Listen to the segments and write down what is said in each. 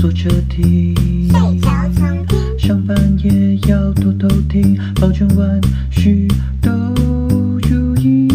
坐车听，睡觉常听，上班也要偷偷听，保证万事都如意。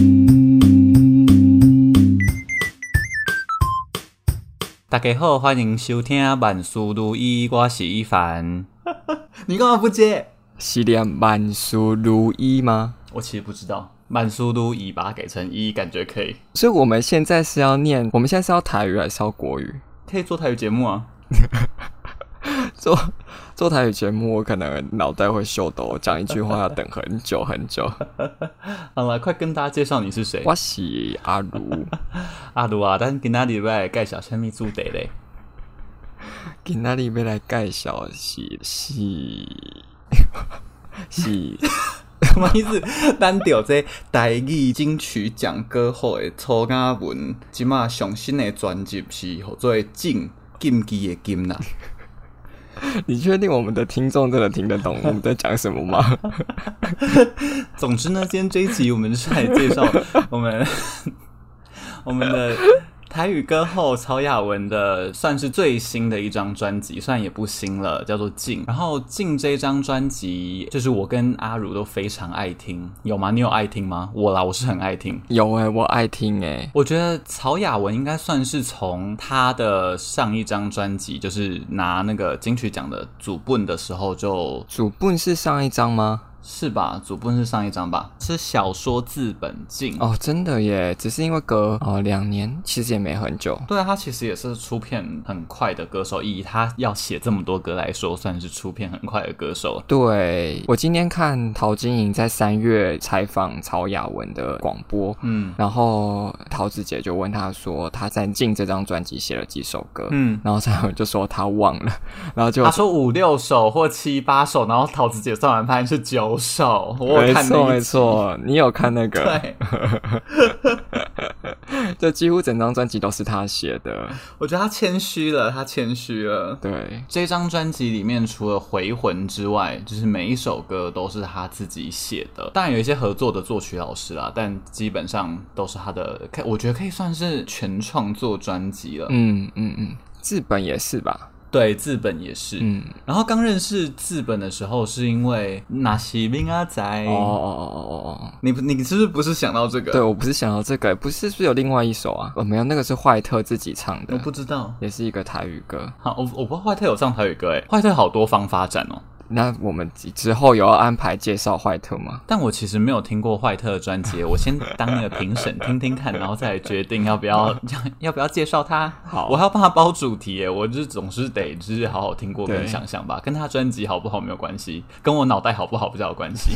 大家好，欢迎收听万事如意，我是一凡。你干嘛不接？是念万事如意吗？我其实不知道。万事如意把它改成一，感觉可以。所以我们现在是要念，我们现在是要台语还是要国语？可以做台语节目啊。做做台语节目，我可能脑袋会秀逗，讲一句话要等很久很久。好了，快跟大家介绍你是谁。我是阿如，阿如啊，但是今仔日要来介绍什么主题嘞？今仔日要来介绍是是是。什么意思？单调这台语金曲奖歌后的初雅文，即马上新的专辑是叫做《禁禁忌的禁》呐。你确定我们的听众真的听得懂我们在讲什么吗？总之呢，今天这一集我们就是来介绍我们 我们的。台语歌后曹雅文的算是最新的一张专辑，虽然也不新了，叫做《静》。然后《静》这张专辑，就是我跟阿如都非常爱听，有吗？你有爱听吗？我啦，我是很爱听。有诶、欸，我爱听诶、欸。我觉得曹雅文应该算是从他的上一张专辑，就是拿那个金曲奖的主 bun 的时候就主 bun 是上一张吗？是吧？主部是上一张吧？是小说字本静哦，真的耶！只是因为隔哦两年，其实也没很久。对啊，他其实也是出片很快的歌手，以他要写这么多歌来说，算是出片很快的歌手。对，我今天看陶晶莹在三月采访曹雅文的广播，嗯，然后桃子姐就问他说他在进这张专辑写了几首歌，嗯，然后曹雅文就说他忘了，然后就他说五六首或七八首，然后桃子姐算完发现是九。手，我没错没错，你有看那个？对，这几乎整张专辑都是他写的。我觉得他谦虚了，他谦虚了。对，这张专辑里面除了回魂之外，就是每一首歌都是他自己写的。当然有一些合作的作曲老师啦，但基本上都是他的。我觉得可以算是全创作专辑了。嗯嗯嗯，字本也是吧？对，字本也是。嗯，然后刚认识字本的时候，是因为那西兵阿仔。哦哦哦哦哦，你你是不是不是想到这个？对，我不是想到这个，不是是有另外一首啊？哦，没有，那个是坏特自己唱的。我不知道，也是一个台语歌。好，我我不知道坏特有唱台语歌，哎，坏特好多方发展哦。那我们之后有要安排介绍坏特吗？但我其实没有听过坏特的专辑，我先当那个评审听听看，然后再来决定要不要 要不要介绍他。好，我还要帮他包主题耶，我就是总是得就是好好听过跟想象吧，跟他专辑好不好没有关系，跟我脑袋好不好比较有关系。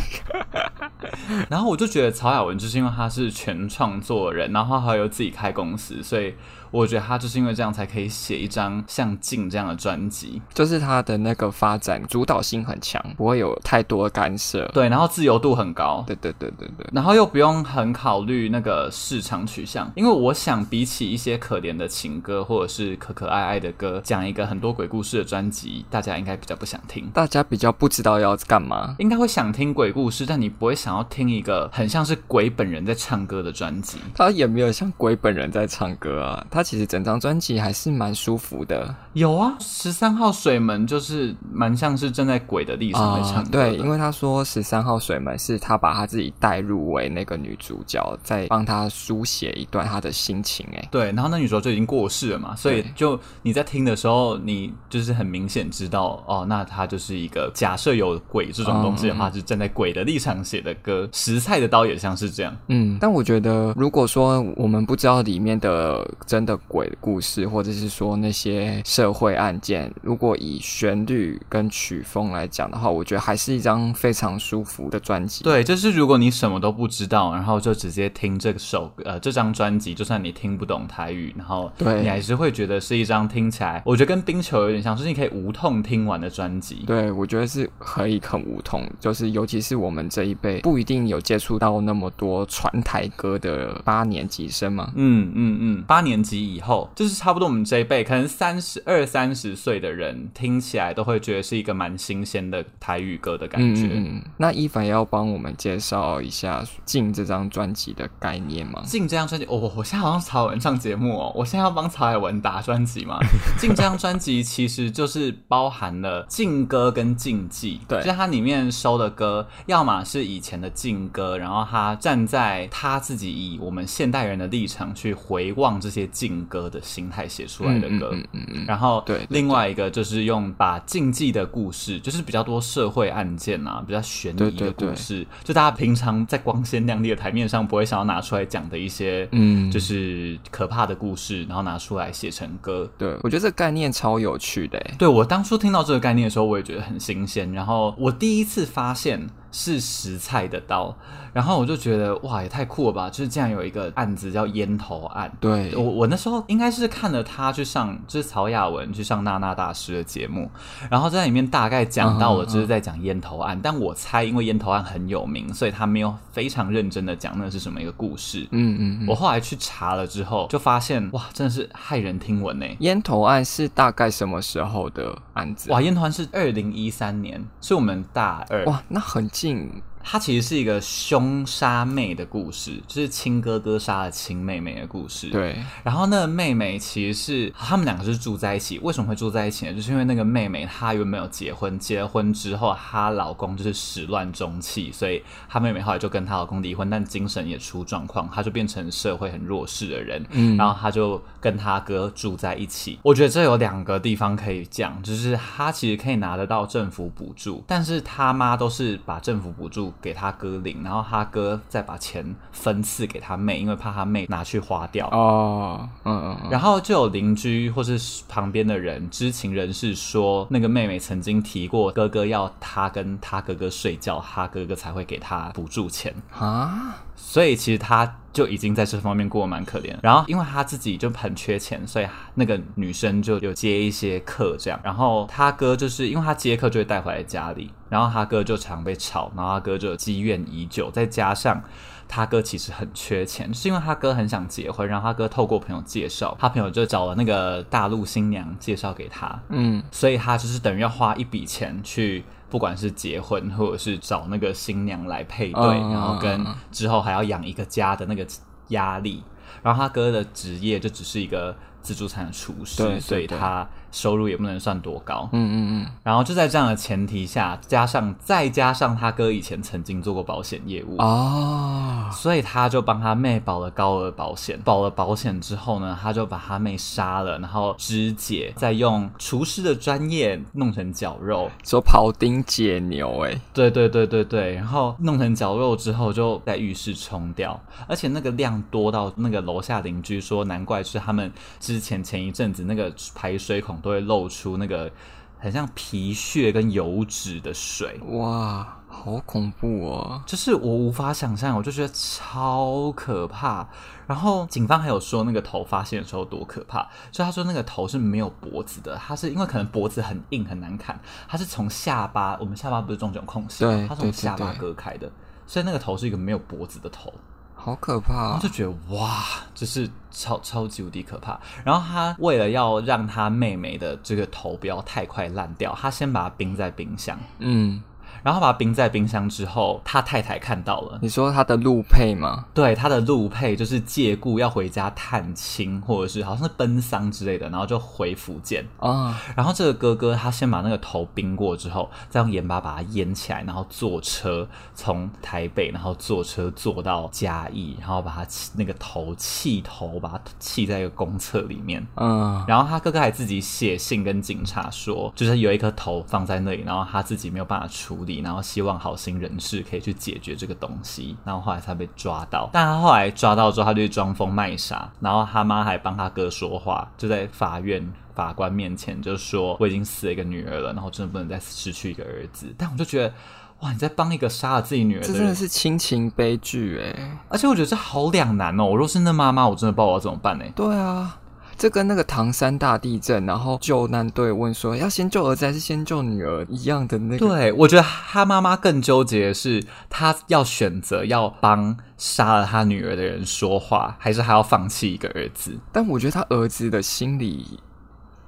然后我就觉得曹雅文就是因为他是全创作人，然后他还有自己开公司，所以。我觉得他就是因为这样才可以写一张像《静》这样的专辑，就是他的那个发展主导性很强，不会有太多的干涉，对，然后自由度很高，对对对对对，然后又不用很考虑那个市场取向，因为我想比起一些可怜的情歌或者是可可爱爱的歌，讲一个很多鬼故事的专辑，大家应该比较不想听，大家比较不知道要干嘛，应该会想听鬼故事，但你不会想要听一个很像是鬼本人在唱歌的专辑，他也没有像鬼本人在唱歌啊，他。他其实整张专辑还是蛮舒服的。有啊，十三号水门就是蛮像是站在鬼的立场来唱歌。对，因为他说十三号水门是他把他自己带入为那个女主角，在帮他书写一段他的心情。哎，对，然后那女主角就已经过世了嘛，所以就你在听的时候，你就是很明显知道哦，那他就是一个假设有鬼这种东西的话，嗯，是站在鬼的立场写的歌。食菜的刀也像是这样。嗯，但我觉得如果说我们不知道里面的真的。鬼故事，或者是说那些社会案件，如果以旋律跟曲风来讲的话，我觉得还是一张非常舒服的专辑。对，就是如果你什么都不知道，然后就直接听这首呃这张专辑，就算你听不懂台语，然后对你还是会觉得是一张听起来，我觉得跟冰球有点像，就是你可以无痛听完的专辑。对，我觉得是可以很无痛，就是尤其是我们这一辈不一定有接触到那么多传台歌的八年级生嘛。嗯嗯嗯，八年级以后，就是差不多我们这一辈，可能三十二三十岁的人听起来都会觉得是一个蛮新鲜的台语歌的感觉。嗯，嗯，那伊凡要帮我们介绍一下《静》这张专辑的概念吗？《静》这张专辑，哦，我现在好像曹雅文上节目哦，我现在要帮曹海文打专辑嘛？《静》这张专辑其实就是包含了禁歌跟禁忌，对，就它里面收的歌，要么是以前的禁歌，然后他站在他自己以我们现代人的立场去回望这些禁歌的心态写出来的歌，嗯嗯嗯，然后对，另外一个就是用把禁忌的故事，就是比较多社会案件啊，比较悬疑的故事，就大家平常在光鲜亮丽的台面上不会想要拿出来讲的一些，嗯，就是可怕的故事，然后拿出来写成歌。对，我觉得这个概念超有趣的。对，我当初听到这个概念的时候，我也觉得很新鲜。然后我第一次发现。是食菜的刀，然后我就觉得哇，也太酷了吧！就是竟然有一个案子叫烟头案。对，我我那时候应该是看了他去上，就是曹雅文去上娜娜大师的节目，然后在里面大概讲到了，就是在讲烟头案。Uh uh. 但我猜，因为烟头案很有名，所以他没有非常认真的讲那是什么一个故事。嗯嗯，嗯。我后来去查了之后，就发现哇，真的是骇人听闻呢。烟头案是大概什么时候的案子？哇，烟头案是二零一三年，是我们大二。哇，那很。进，它其实是一个凶杀妹的故事，就是亲哥哥杀了亲妹妹的故事。对，然后那个妹妹其实是他们两个是住在一起，为什么会住在一起呢？就是因为那个妹妹她原本没有结婚，结了婚之后她老公就是始乱终弃，所以她妹妹后来就跟她老公离婚，但精神也出状况，她就变成社会很弱势的人。嗯，然后她就跟她哥住在一起。我觉得这有两个地方可以讲，就是她其实可以拿得到政府补助，但是她妈都是把政府补助给他哥领，然后他哥再把钱分次给他妹，因为怕他妹拿去花掉。哦，嗯嗯。然后就有邻居或是旁边的人、知情人士说，那个妹妹曾经提过哥哥要他跟他哥哥睡觉，他哥哥才会给他补助钱啊。所以其实他就已经在这方面过得蛮可怜。然后因为他自己就很缺钱，所以那个女生就有接一些课这样。然后他哥就是因为他接课就会带回来家里，然后他哥就常被吵，然后他哥就积怨已久。再加上他哥其实很缺钱，是因为他哥很想结婚，然后他哥透过朋友介绍，他朋友就找了那个大陆新娘介绍给他。嗯，所以他就是等于要花一笔钱去。不管是结婚，或者是找那个新娘来配对，嗯，然后跟之后还要养一个家的那个压力，然后他哥的职业就只是一个自助餐的厨师，对对对，所以他。收入也不能算多高，嗯嗯嗯，然后就在这样的前提下，加上再加上他哥以前曾经做过保险业务哦，所以他就帮他妹保了高额保险。保了保险之后呢，他就把他妹杀了，然后肢解，再用厨师的专业弄成绞肉，说庖丁解牛，哎，对对对对对，然后弄成绞肉之后，就在浴室冲掉，而且那个量多到那个楼下邻居说，难怪是他们之前前一阵子那个排水孔。都会露出那个很像皮屑跟油脂的水，哇，好恐怖哦！就是我无法想象，我就觉得超可怕。然后警方还有说，那个头发现的时候多可怕，就他说那个头是没有脖子的，他是因为可能脖子很硬很难砍，他是从下巴，我们下巴不是中间有空隙，对，他从下巴割开的，所以那个头是一个没有脖子的头。好可怕啊！我就觉得哇，就是超超级无敌可怕。然后他为了要让他妹妹的这个头不要太快烂掉，他先把它冰在冰箱。嗯。然后把它冰在冰箱之后，他太太看到了。你说他的陆配吗？对，他的陆配就是借故要回家探亲，或者是好像是奔丧之类的，然后就回福建啊。哦。然后这个哥哥他先把那个头冰过之后，再用盐巴把它腌起来，然后坐车从台北，然后坐车坐到嘉义，然后把它那个头气头把它气在一个公厕里面。嗯。然后他哥哥还自己写信跟警察说，就是有一颗头放在那里，然后他自己没有办法处理。然后希望好心人士可以去解决这个东西，然后后来他被抓到。但他后来抓到之后，他就装疯卖傻，然后他妈还帮他哥说话，就在法院法官面前就说：“我已经死了一个女儿了，然后真的不能再失去一个儿子。”但我就觉得，哇，你在帮一个杀了自己女儿的人，这真的是亲情悲剧哎！而且我觉得这好两难哦。我若是那妈妈，我真的不知道我要怎么办呢？对啊。这跟那个唐山大地震，然后救难队问说要先救儿子还是先救女儿一样的那个。对，我觉得他妈妈更纠结的是，他要选择要帮杀了他女儿的人说话，还是还要放弃一个儿子？但我觉得他儿子的心理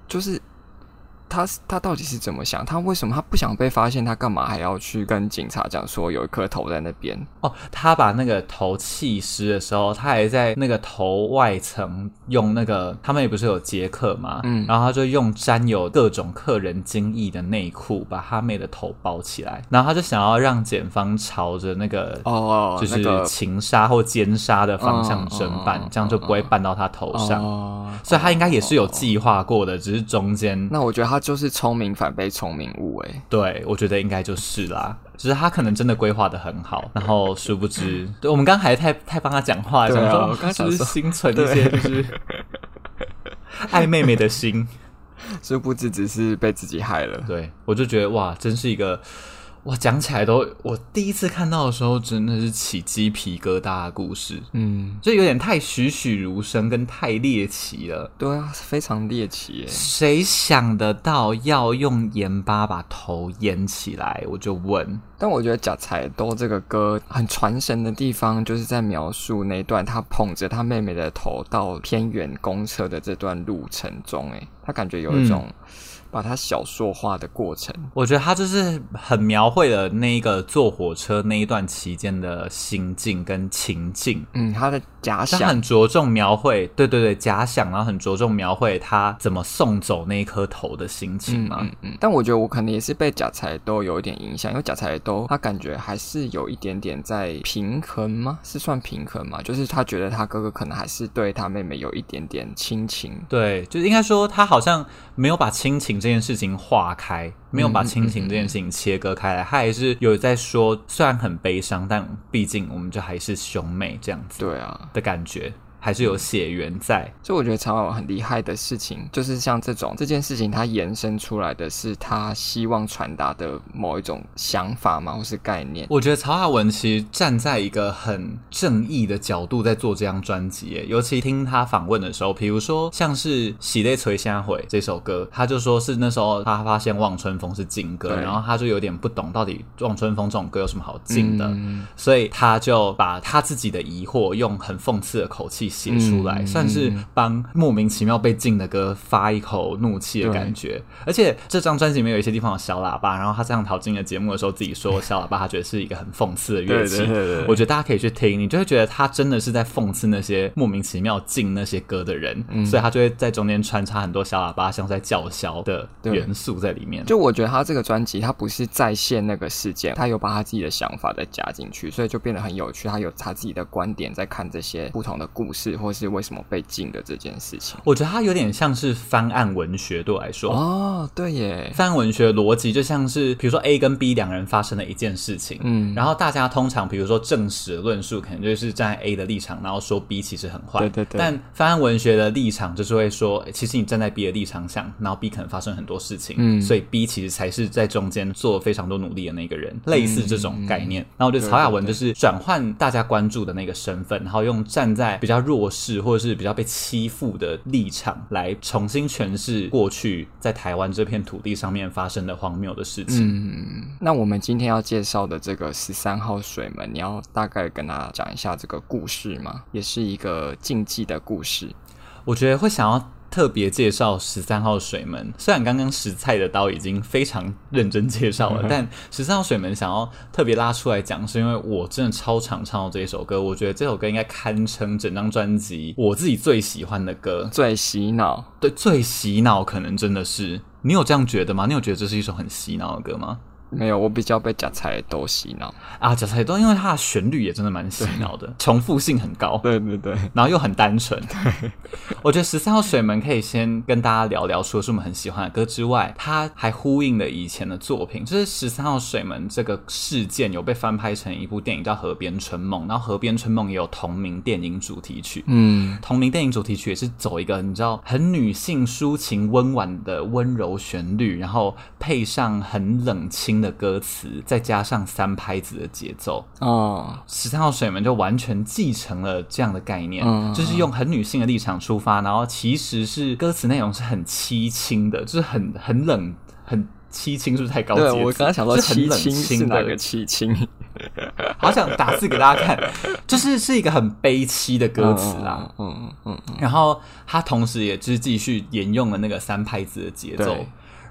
就是。他他到底是怎么想？他为什么他不想被发现？他干嘛还要去跟警察讲说有一颗头在那边？哦，他把那个头弃尸的时候，他还在那个头外层用那个他们也不是有杰克嘛，嗯，然后他就用沾有各种客人精液的内裤把他妹的头包起来，然后他就想要让检方朝着那个哦，就是情杀或奸杀的方向侦办，哦，这样就不会办到他头上。哦，所以他应该也是有计划过的，只是中间。那我觉得他。就是聪明反被聪明误哎，对，我觉得应该就是啦，只是他可能真的规划的很好，然后殊不知，对，我们刚刚还太太帮他讲话，对啊，我刚才是心存一些就是爱妹妹的心，殊不知只是被自己害了，对，我就觉得哇，真是一个。哇，讲起来都，我第一次看到的时候真的是起鸡皮疙瘩的故事，嗯，就有点太栩栩如生跟太猎奇了。对啊，非常猎奇耶。谁想得到要用盐巴把头腌起来？我就问。但我觉得《呷菜刀》这个歌很传神的地方，就是在描述那段他捧着他妹妹的头到偏远公车的这段路程中，诶，他感觉有一种。嗯把它小说化的过程，我觉得他就是很描绘了那个坐火车那一段期间的心境跟情境。嗯，他的假想，他很着重描绘，对对对，假想，然后很着重描绘他怎么送走那一颗头的心情嘛。嗯嗯，嗯。但我觉得我可能也是被贾才都有一点影响，因为贾才都他感觉还是有一点点在平衡吗？是算平衡吗？就是他觉得他哥哥可能还是对他妹妹有一点点亲情。对，就是应该说他好像没有把亲情。这件事情化开，没有把亲情这件事情切割开来，他还是有在说，虽然很悲伤，但毕竟我们就还是兄妹这样子，对啊的感觉。还是有血缘在，所以我觉得曹雅文很厉害的事情，就是像这种这件事情，它延伸出来的是他希望传达的某一种想法嘛，或是概念。我觉得曹雅文其实站在一个很正义的角度在做这张专辑，尤其听他访问的时候，比如说像是《喜泪垂下回》这首歌，他就说是那时候他发现《望春风》是禁歌，然后他就有点不懂到底《望春风》这种歌有什么好禁的，嗯，所以他就把他自己的疑惑用很讽刺的口气。写出来，算是帮莫名其妙被禁的歌发一口怒气的感觉。而且这张专辑里面有一些地方有小喇叭，然后他上陶晶莹的节目的时候自己说小喇叭，他觉得是一个很讽刺的乐器。对对对对，我觉得大家可以去听，你就会觉得他真的是在讽刺那些莫名其妙禁那些歌的人，嗯，所以他就会在中间穿插很多小喇叭，像在叫嚣的元素在里面。就我觉得他这个专辑，他不是再现那个事件，他有把他自己的想法再加进去，所以就变得很有趣。他有他自己的观点在看这些不同的故事。是，或是为什么被禁的这件事情，我觉得它有点像是翻案文学，对我来说。哦，对耶，翻案文学逻辑就像是，比如说 A 跟 B 两个人发生了一件事情，嗯，然后大家通常比如说正史论述，可能就是站在 A 的立场，然后说 B 其实很坏，对对对。但翻案文学的立场就是会说，其实你站在 B 的立场想，然后 B 可能发生很多事情，嗯，所以 B 其实才是在中间做非常多努力的那个人，类似这种概念。嗯，然后我觉得曹雅文就是转换大家关注的那个身份，然后用站在比较弱势或者是比较被欺负的立场来重新诠释过去在台湾这片土地上面发生的荒谬的事情。嗯，那我们今天要介绍的这个十三号水门，你要大概跟大家讲一下这个故事吗？也是一个禁忌的故事。我觉得会想要。特别介绍十三号水门，虽然刚刚食菜的刀已经非常认真介绍了，但十三号水门想要特别拉出来讲，是因为我真的超常唱到这一首歌，我觉得这首歌应该堪称整张专辑我自己最喜欢的歌，最洗脑，对，最洗脑，可能真的是，你有这样觉得吗？你有觉得这是一首很洗脑的歌吗？没有，我比较被假菜刀洗脑啊！假菜刀，因为它的旋律也真的蛮洗脑的，重复性很高，对对对，然后又很单纯。对，我觉得十三号水门可以先跟大家聊聊，除了是我们很喜欢的歌之外，它还呼应了以前的作品。就是十三号水门这个事件有被翻拍成一部电影叫《河边春梦》，然后《河边春梦》也有同名电影主题曲，嗯，同名电影主题曲也是走一个你知道很女性抒情温婉的温柔旋律，然后配上很冷清。的歌词，再加上三拍子的节奏。哦，十三号水门就完全继承了这样的概念，嗯，就是用很女性的立场出发，然后其实是歌词内容是很凄清的，就是很很冷，很凄清，是不是太高级？对，我刚刚想说凄清是哪个凄清？好想打字给大家看，就是是一个很悲凄的歌词啦。嗯嗯嗯，嗯，嗯。然后他同时也就是继续沿用了那个三拍子的节奏。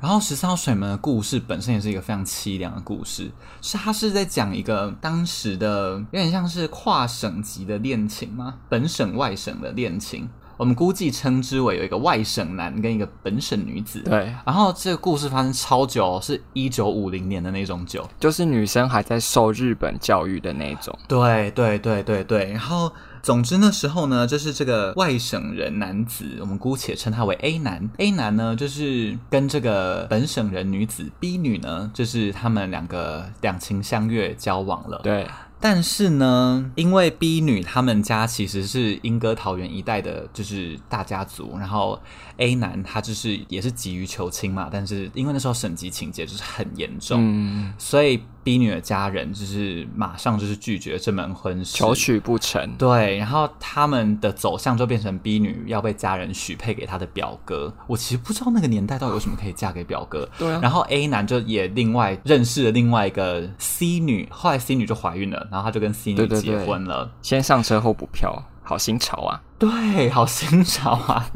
然后十三号水门的故事本身也是一个非常凄凉的故事，是他是在讲一个当时的有点像是跨省级的恋情吗？本省外省的恋情。我们估计称之为有一个外省男跟一个本省女子。对，然后这个故事发生超久，是一九五零年的那种久，就是女生还在受日本教育的那种。对对对对对。然后总之那时候呢，就是这个外省人男子，我们姑且称他为 A 男。A 男呢，就是跟这个本省人女子 B 女呢，就是他们两个两情相悦交往了。对。但是呢，因为 B 女他们家其实是莺歌桃园一带的，就是大家族，然后 A 男他就是也是急于求亲嘛，但是因为那时候省级情节就是很严重，嗯，所以 B 女的家人就是马上就是拒绝这门婚事，求娶不成。对，然后他们的走向就变成 B 女要被家人许配给他的表哥。我其实不知道那个年代到底有什么可以嫁给表哥。对啊。然后 A 男就也另外认识了另外一个 C 女，后来 C 女就怀孕了。然后他就跟 C 女结婚了。对对对，先上车后补票，好新潮啊！对，好新潮啊！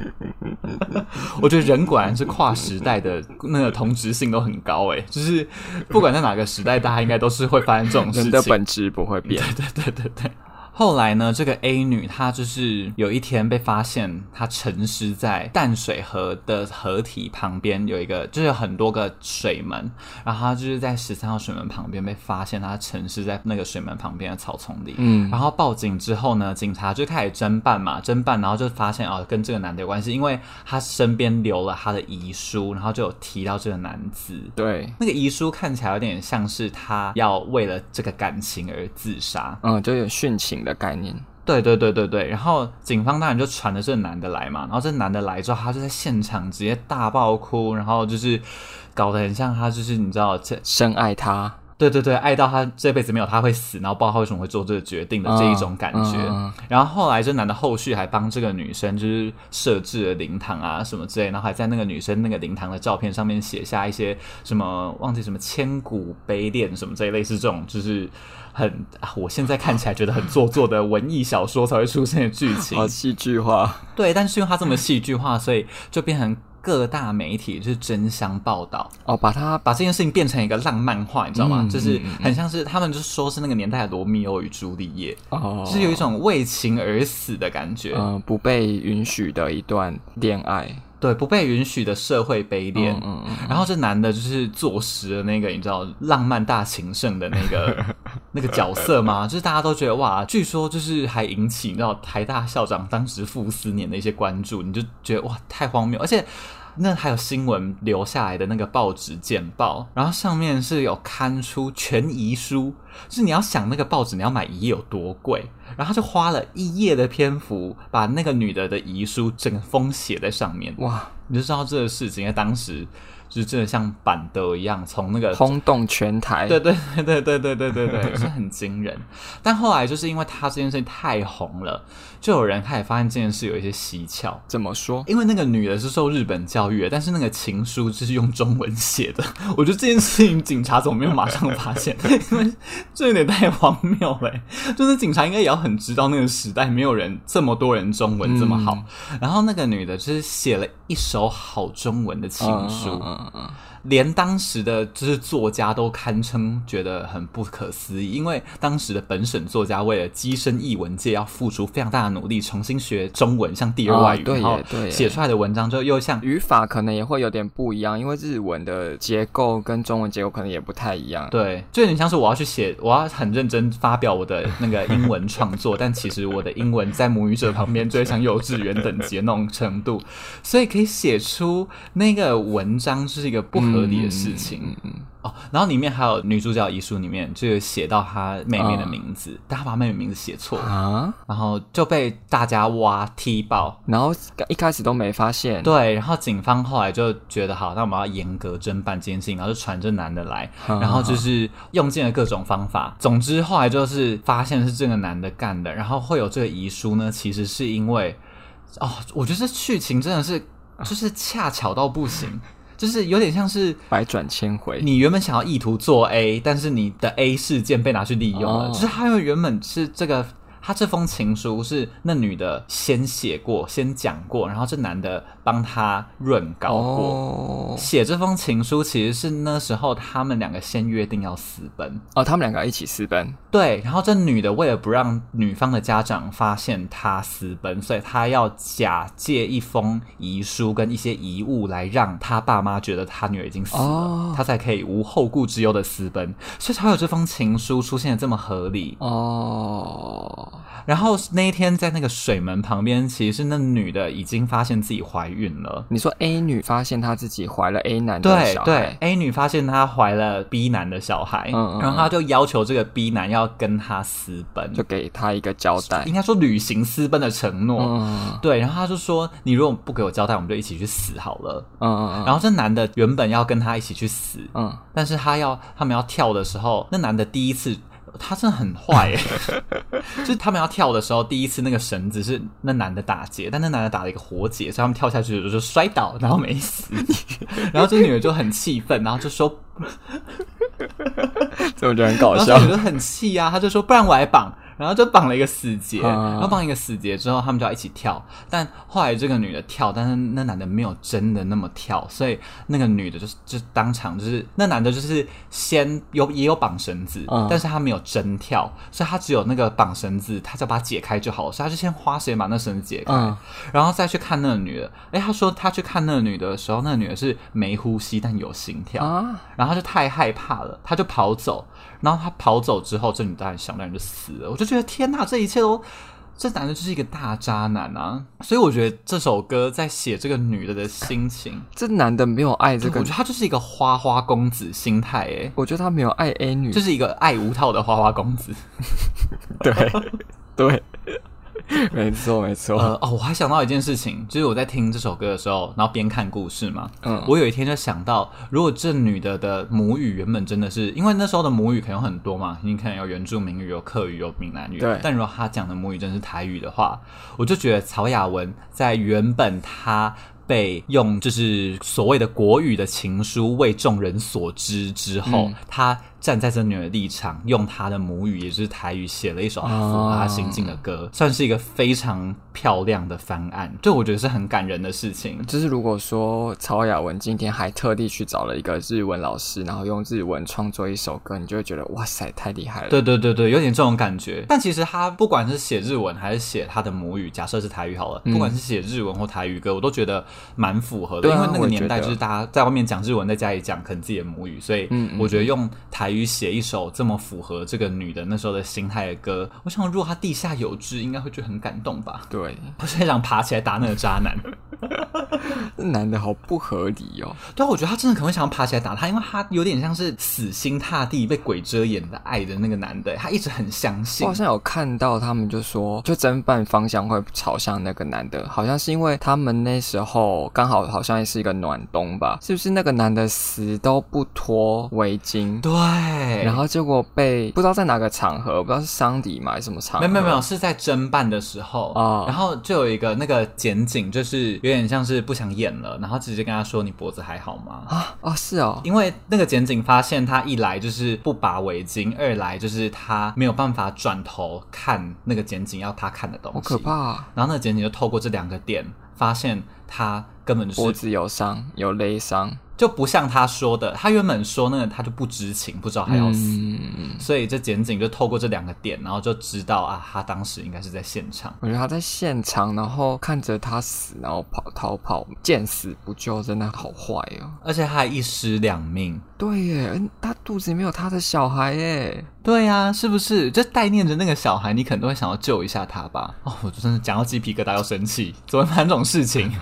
我觉得人果然是跨时代的那个同质性都很高诶，就是不管在哪个时代，大家应该都是会发生这种事情。人的本质不会变。对对对对对。后来呢，这个 A 女她就是有一天被发现，她沉尸在淡水河的河体旁边，有一个就是有很多个水门，然后她就是在十三号水门旁边被发现，她沉尸在那个水门旁边的草丛里。嗯，然后报警之后呢，警察就开始侦办嘛，侦办，然后就发现哦，跟这个男的有关系，因为他身边留了他的遗书，然后就有提到这个男子。对，那个遗书看起来有点像是他要为了这个感情而自杀，嗯，就有殉情的概念，对对对对对，然后警方当然就传了这个男的来嘛，然后这男的来之后，他就在现场直接大爆哭，然后就是搞得很像他就是你知道这深爱他，对对对，爱到他这辈子没有他会死，然后不知道他为什么会做这个决定的这一种感觉。嗯嗯嗯、然后后来这男的后续还帮这个女生就是设置了灵堂啊什么之类，然后还在那个女生那个灵堂的照片上面写下一些什么忘记什么千古悲恋什么这一类似这种就是。很，啊我现在看起来觉得很做作的文艺小说才会出现的剧情，好 戏剧化。对，但是因为它这么戏剧化，所以就变成各大媒体就是争相报道哦，把它把这件事情变成一个浪漫化，你知道吗？嗯、就是很像是他们就说是那个年代的罗密欧与朱丽叶，哦，就是有一种为情而死的感觉，嗯、呃，不被允许的一段恋爱。对，不被允许的社会卑劣，嗯嗯嗯，然后这男的就是坐实了那个你知道浪漫大情圣的那个 那个角色吗？就是大家都觉得哇，据说就是还引起你知道台大校长当时傅斯年的一些关注，你就觉得哇太荒谬，而且。那还有新闻留下来的那个报纸简报，然后上面是有刊出全遗书，就是你要想那个报纸你要买一页有多贵，然后他就花了一页的篇幅把那个女的的遗书整个封写在上面，哇，你就知道这个事情在当时。就是真的像板德一样，从那个轰动全台，对对对对对对对对对，是很惊人。但后来就是因为他这件事情太红了，就有人开始发现这件事有一些蹊跷。怎么说？因为那个女的是受日本教育的，但是那个情书就是用中文写的。我觉得这件事情警察怎么没有马上发现？因为这有点太荒谬了。就是警察应该也要很知道那个时代没有人这么多人中文这么好。嗯、然后那个女的就是写了一手好中文的情书。嗯嗯嗯，连当时的就是作家都堪称觉得很不可思议，因为当时的本省作家为了跻身译文界，要付出非常大的努力，重新学中文，像第二外语，哦、对然后写出来的文章就又像语法可能也会有点不一样，因为日文的结构跟中文结构可能也不太一样。对，就有点像是我要去写，我要很认真发表我的那个英文创作，但其实我的英文在母语者旁边就会像幼稚园等级的那种程度，所以可以写出那个文章。是一个不合理的事情，嗯嗯嗯、哦，然后里面还有女主角遗书里面就有写到她妹妹的名字，嗯、但她把妹妹名字写错啊，然后就被大家挖踢爆，然后一开始都没发现。对，然后警方后来就觉得好，那我们要严格侦办这件事情，然后就传这男的来，嗯、然后就是用尽了各种方法。总之后来就是发现是这个男的干的，然后会有这个遗书呢，其实是因为哦，我觉得这剧情真的是就是恰巧到不行。就是有点像是百转千回，你原本想要意图做 A，但是你的 A 事件被拿去利用了。Oh. 就是他因为原本是这个。他这封情书是那女的先写过、先讲过，然后这男的帮他润稿过。写、oh. 这封情书其实是那时候他们两个先约定要私奔哦，oh, 他们两个一起私奔。对，然后这女的为了不让女方的家长发现她私奔，所以她要假借一封遗书跟一些遗物来让她爸妈觉得她女儿已经死了，oh. 他才可以无后顾之忧的私奔，所以才有这封情书出现的这么合理哦。Oh. 然后那一天在那个水门旁边，其实是那女的已经发现自己怀孕了。你说 A 女发现她自己怀了 A 男的小孩，对对，A 女发现她怀了 B 男的小孩，嗯嗯，然后她就要求这个 B 男要跟她私奔，就给她一个交代，应该说履行私奔的承诺。嗯，对，然后她就说：“你如果不给我交代，我们就一起去死好了。”嗯嗯嗯。然后这男的原本要跟她一起去死，嗯，但是他要他们要跳的时候，那男的第一次。他真的很坏耶，就是他们要跳的时候，第一次那个绳子是那男的打结，但那男的打了一个活结，所以他们跳下去的时候就摔倒，然后没死。然后这女的就很气愤，然后就说：“这我觉得很搞笑。”然后这女的很气啊，他就说：“不然我来绑。”然后就绑了一个死结，然后绑一个死结之后，他们就要一起跳。但后来这个女的跳，但是那男的没有真的那么跳，所以那个女的就是就当场就是那男的就是先有也有绑绳子，嗯、但是他没有真跳，所以他只有那个绑绳子，他只要把它解开就好了。所以他就先花时间把那绳子解开，嗯、然后再去看那个女的。哎，他说他去看那个女的的时候，那个女的是没呼吸但有心跳，啊、然后他就太害怕了，他就跑走。然后他跑走之后，这女的想当然就死了。我就觉得天呐，这一切都，这男的就是一个大渣男啊！所以我觉得这首歌在写这个女的的心情。这男的没有爱这个，我觉得他就是一个花花公子心态。诶，我觉得他没有爱 A 女，就是一个爱无套的花花公子。对 对。没错，没错。呃，哦，我还想到一件事情，就是我在听这首歌的时候，然后边看故事嘛。嗯，我有一天就想到，如果这女的的母语原本真的是，因为那时候的母语可能有很多嘛，你可能有原住民语、有客语、有闽南语。对。但如果她讲的母语真是台语的话，我就觉得曹雅文在原本她被用就是所谓的国语的情书为众人所知之后，她、嗯。站在这女的立场，用她的母语，也就是台语，写了一首符合她心境的歌，算是一个非常漂亮的方案。这我觉得是很感人的事情。就是如果说曹雅文今天还特地去找了一个日文老师，然后用日文创作一首歌，你就会觉得哇塞，太厉害了。对对对对，有点这种感觉。但其实他不管是写日文还是写他的母语，假设是台语好了，不管是写日文或台语歌，我都觉得蛮符合的。因为那个年代就是大家在外面讲日文，在家里讲可能自己的母语，所以我觉得用台。于写一首这么符合这个女的那时候的心态的歌，我想如果她地下有知，应该会觉得很感动吧？对，我现在想爬起来打那个渣男。那 男的好不合理哦。对啊，我觉得他真的可能会想要爬起来打他，因为他有点像是死心塌地被鬼遮眼的爱的那个男的，他一直很相信。我好像有看到他们就说，就侦办方向会朝向那个男的，好像是因为他们那时候刚好好像也是一个暖冬吧？是不是那个男的死都不脱围巾？对。然后结果被不知道在哪个场合，不知道是桑迪嘛还是什么场合？没有没有没有，是在侦办的时候啊。哦、然后就有一个那个检警，就是有点像是不想演了，然后直接跟他说：“你脖子还好吗？”啊啊、哦，是哦，因为那个检警发现他一来就是不拔围巾，二来就是他没有办法转头看那个检警要他看的东西，好可怕、啊。然后那个检警就透过这两个点发现他根本就是脖子有伤，有勒伤。就不像他说的，他原本说那个他就不知情，不知道他要死，嗯、所以这检警就透过这两个点，然后就知道啊，他当时应该是在现场。我觉得他在现场，然后看着他死，然后跑逃跑，见死不救，真的好坏哦！而且他还一尸两命。对耶，他肚子里面有他的小孩耶。对呀、啊，是不是？就代念着那个小孩，你可能都会想要救一下他吧？哦，我真的讲到鸡皮疙瘩要生气，怎么办这种事情？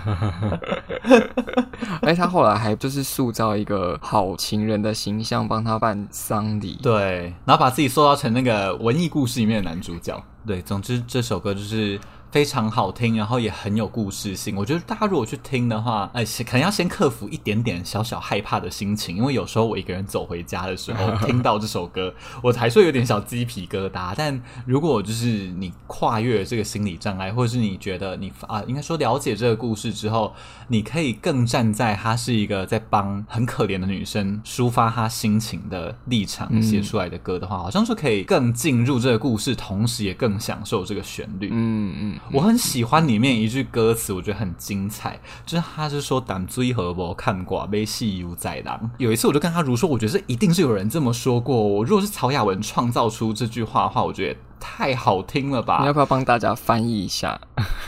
哎，他后来还就是塑造一个好情人的形象，帮他办丧礼，对，然后把自己塑造成那个文艺故事里面的男主角。对，总之这首歌就是。非常好听，然后也很有故事性。我觉得大家如果去听的话，哎，可能要先克服一点点小小害怕的心情，因为有时候我一个人走回家的时候，听到这首歌，我还是有点小鸡皮疙瘩。但如果就是你跨越这个心理障碍，或者是你觉得你啊，应该说了解这个故事之后，你可以更站在她是一个在帮很可怜的女生抒发她心情的立场写出来的歌的话，好像是可以更进入这个故事，同时也更享受这个旋律。嗯嗯。我很喜欢里面一句歌词，我觉得很精彩，就是他是说“胆追和我看过被戏如在狼”。有一次我就跟他如说，我觉得这一定是有人这么说过。我如果是曹雅文创造出这句话的话，我觉得太好听了吧？你要不要帮大家翻译一下？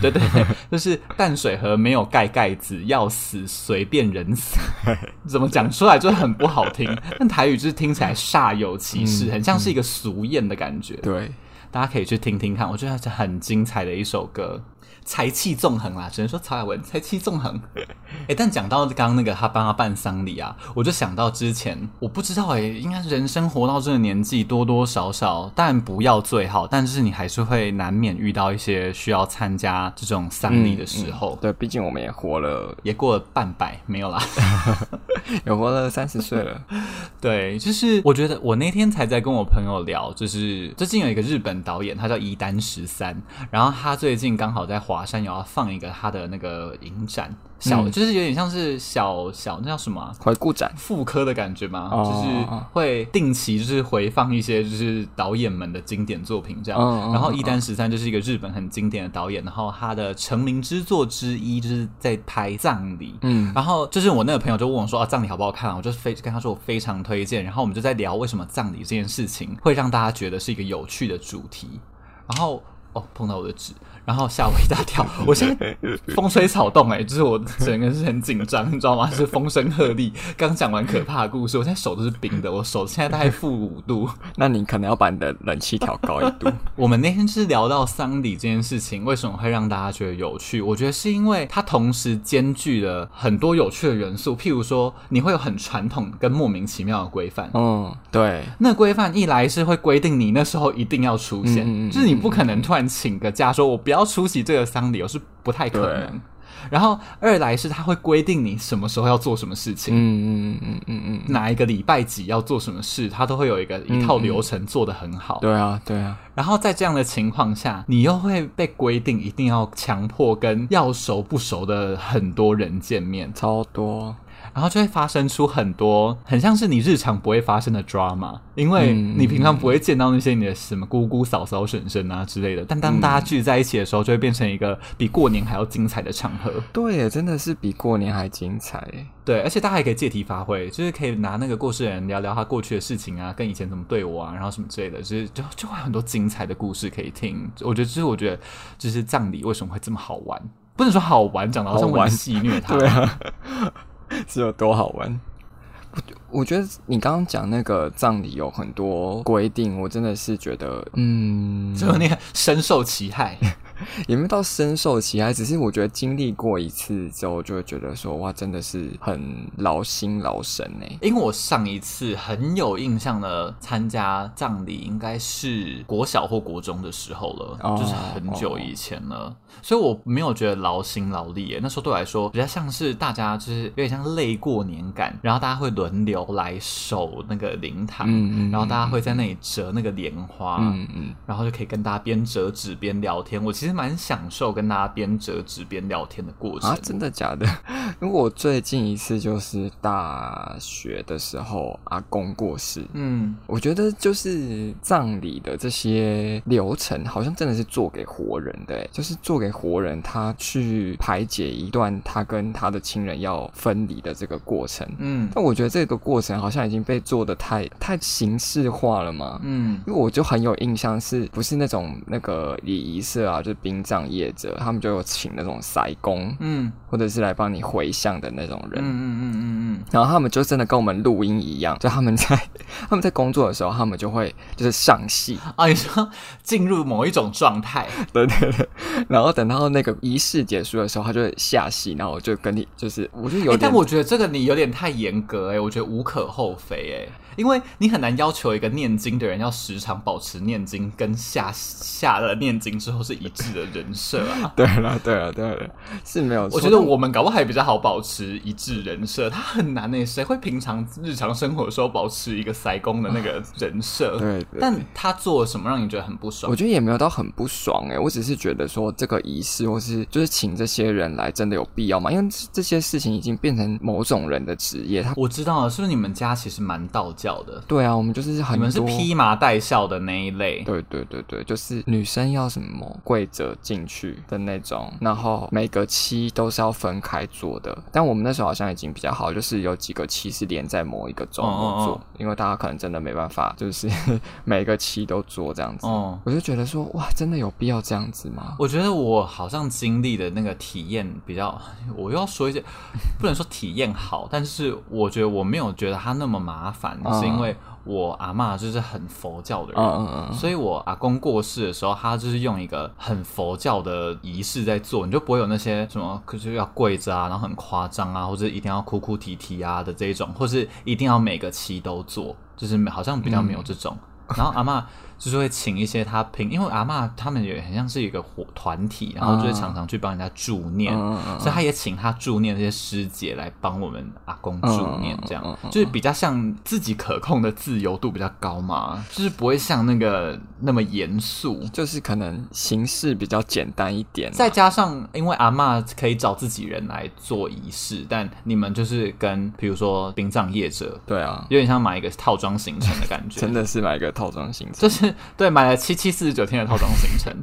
对对，就是淡水河没有盖盖子，要死随便人死。怎么讲出来就很不好听？但台语就是听起来煞有其事，嗯、很像是一个俗谚的感觉。对。大家可以去听听看，我觉得是很精彩的一首歌，才气纵横啦，只能说曹雅文才气纵横。哎、欸，但讲到刚刚那个他帮他办丧礼啊，我就想到之前，我不知道哎、欸，应该人生活到这个年纪，多多少少，但不要最好，但是你还是会难免遇到一些需要参加这种丧礼的时候。嗯嗯、对，毕竟我们也活了，也过了半百，没有啦。也活了三十岁了，对，就是我觉得我那天才在跟我朋友聊，就是最近有一个日本导演，他叫伊丹十三，然后他最近刚好在华山有要放一个他的那个影展。小、嗯、就是有点像是小小那叫什么、啊、回顾展复刻的感觉嘛，哦、就是会定期就是回放一些就是导演们的经典作品这样。哦、然后一丹十三就是一个日本很经典的导演，然后他的成名之作之一就是在拍葬礼。嗯，然后就是我那个朋友就问我说啊，葬礼好不好看啊？我就非跟他说我非常推荐。然后我们就在聊为什么葬礼这件事情会让大家觉得是一个有趣的主题。然后哦，碰到我的纸。然后吓我一大跳，我现在风吹草动哎、欸，就是我整个是很紧张，你知道吗？是风声鹤唳。刚讲完可怕的故事，我现在手都是冰的，我手现在大概负五度。那你可能要把你的冷气调高一度。我们那天是聊到丧礼这件事情，为什么会让大家觉得有趣？我觉得是因为它同时兼具了很多有趣的元素，譬如说你会有很传统跟莫名其妙的规范。嗯，对。那规范一来是会规定你那时候一定要出现，嗯、就是你不可能突然请个假说我不要。出席这个丧礼，我是不太可能。然后二来是他会规定你什么时候要做什么事情，嗯嗯嗯嗯嗯，哪一个礼拜几要做什么事，他都会有一个一套流程做得很好。对啊，对啊。然后在这样的情况下，你又会被规定一定要强迫跟要熟不熟的很多人见面，超多。然后就会发生出很多很像是你日常不会发生的 drama，因为你平常不会见到那些你的什么姑姑、嫂嫂、婶婶啊之类的。但当大家聚在一起的时候，就会变成一个比过年还要精彩的场合。对，真的是比过年还精彩。对，而且大家还可以借题发挥，就是可以拿那个过世人聊聊他过去的事情啊，跟以前怎么对我啊，然后什么之类的，就是就就会很多精彩的故事可以听。我觉得，就是我觉得，就是葬礼为什么会这么好玩？不能说好玩，讲的好像我很戏虐他。对啊。是有多好玩？我我觉得你刚刚讲那个葬礼有很多规定，我真的是觉得，嗯，就那个深受其害。也没有到深受其害，只是我觉得经历过一次之后，就会觉得说哇，真的是很劳心劳神呢。因为我上一次很有印象的参加葬礼，应该是国小或国中的时候了，哦、就是很久以前了，哦、所以我没有觉得劳心劳力耶。那时候对我来说，比较像是大家就是有点像累过年感，然后大家会轮流来守那个灵堂，嗯嗯，然后大家会在那里折那个莲花，嗯嗯，然后就可以跟大家边折纸边聊天。我其实。蛮享受跟大家边折纸边聊天的过程啊！真的假的？因为我最近一次就是大学的时候，阿公过世。嗯，我觉得就是葬礼的这些流程，好像真的是做给活人的，就是做给活人，他去排解一段他跟他的亲人要分离的这个过程。嗯，但我觉得这个过程好像已经被做的太太形式化了嘛。嗯，因为我就很有印象，是不是那种那个礼仪社啊？就殡葬业者，他们就有请那种塞工，嗯，或者是来帮你回向的那种人，嗯嗯嗯嗯嗯。然后他们就真的跟我们录音一样，就他们在 他们在工作的时候，他们就会就是上戏啊，你说进入某一种状态，对对对，然后等到那个仪式结束的时候，他就会下戏，然后就跟你就是，我就有点、欸，但我觉得这个你有点太严格哎、欸，我觉得无可厚非哎、欸。因为你很难要求一个念经的人要时常保持念经，跟下下了念经之后是一致的人设啊。对了，对了，对了，是没有错。我觉得我们搞不好还比较好保持一致人设，他很难诶，谁会平常日常生活的时候保持一个塞工的那个人设？对，对。但他做了什么让你觉得很不爽？我觉得也没有到很不爽哎，我只是觉得说这个仪式或是就是请这些人来，真的有必要吗？因为这些事情已经变成某种人的职业。他我知道了，是不是你们家其实蛮道教的？对啊。我们就是很多，你们是披麻戴孝的那一类，对对对对，就是女生要什么跪着进去的那种，然后每个期都是要分开做的。但我们那时候好像已经比较好，就是有几个期是连在某一个周末做，哦哦哦，因为大家可能真的没办法，就是每个期都做这样子。哦，我就觉得说，哇，真的有必要这样子吗？我觉得我好像经历的那个体验比较，我又要说一些，不能说体验好，但是我觉得我没有觉得它那么麻烦，嗯、是因为。我阿嬷就是很佛教的人，uh, uh, uh. 所以我阿公过世的时候，他就是用一个很佛教的仪式在做，你就不会有那些什么，就是要跪着啊，然后很夸张啊，或者一定要哭哭啼啼啊的这一种，或是一定要每个期都做，就是好像比较没有这种。嗯、然后阿嬷。就是会请一些他平，因为阿嬷他们也很像是一个伙团体，然后就会常常去帮人家助念，所以他也请他助念这些师姐来帮我们阿公助念，这样、嗯嗯嗯、就是比较像自己可控的自由度比较高嘛，就是不会像那个那么严肃，就是可能形式比较简单一点。再加上因为阿嬷可以找自己人来做仪式，但你们就是跟比如说殡葬业者，对啊，有点像买一个套装行程的感觉，真的是买一个套装行程，就是。对，买了七七四十九天的套装行程。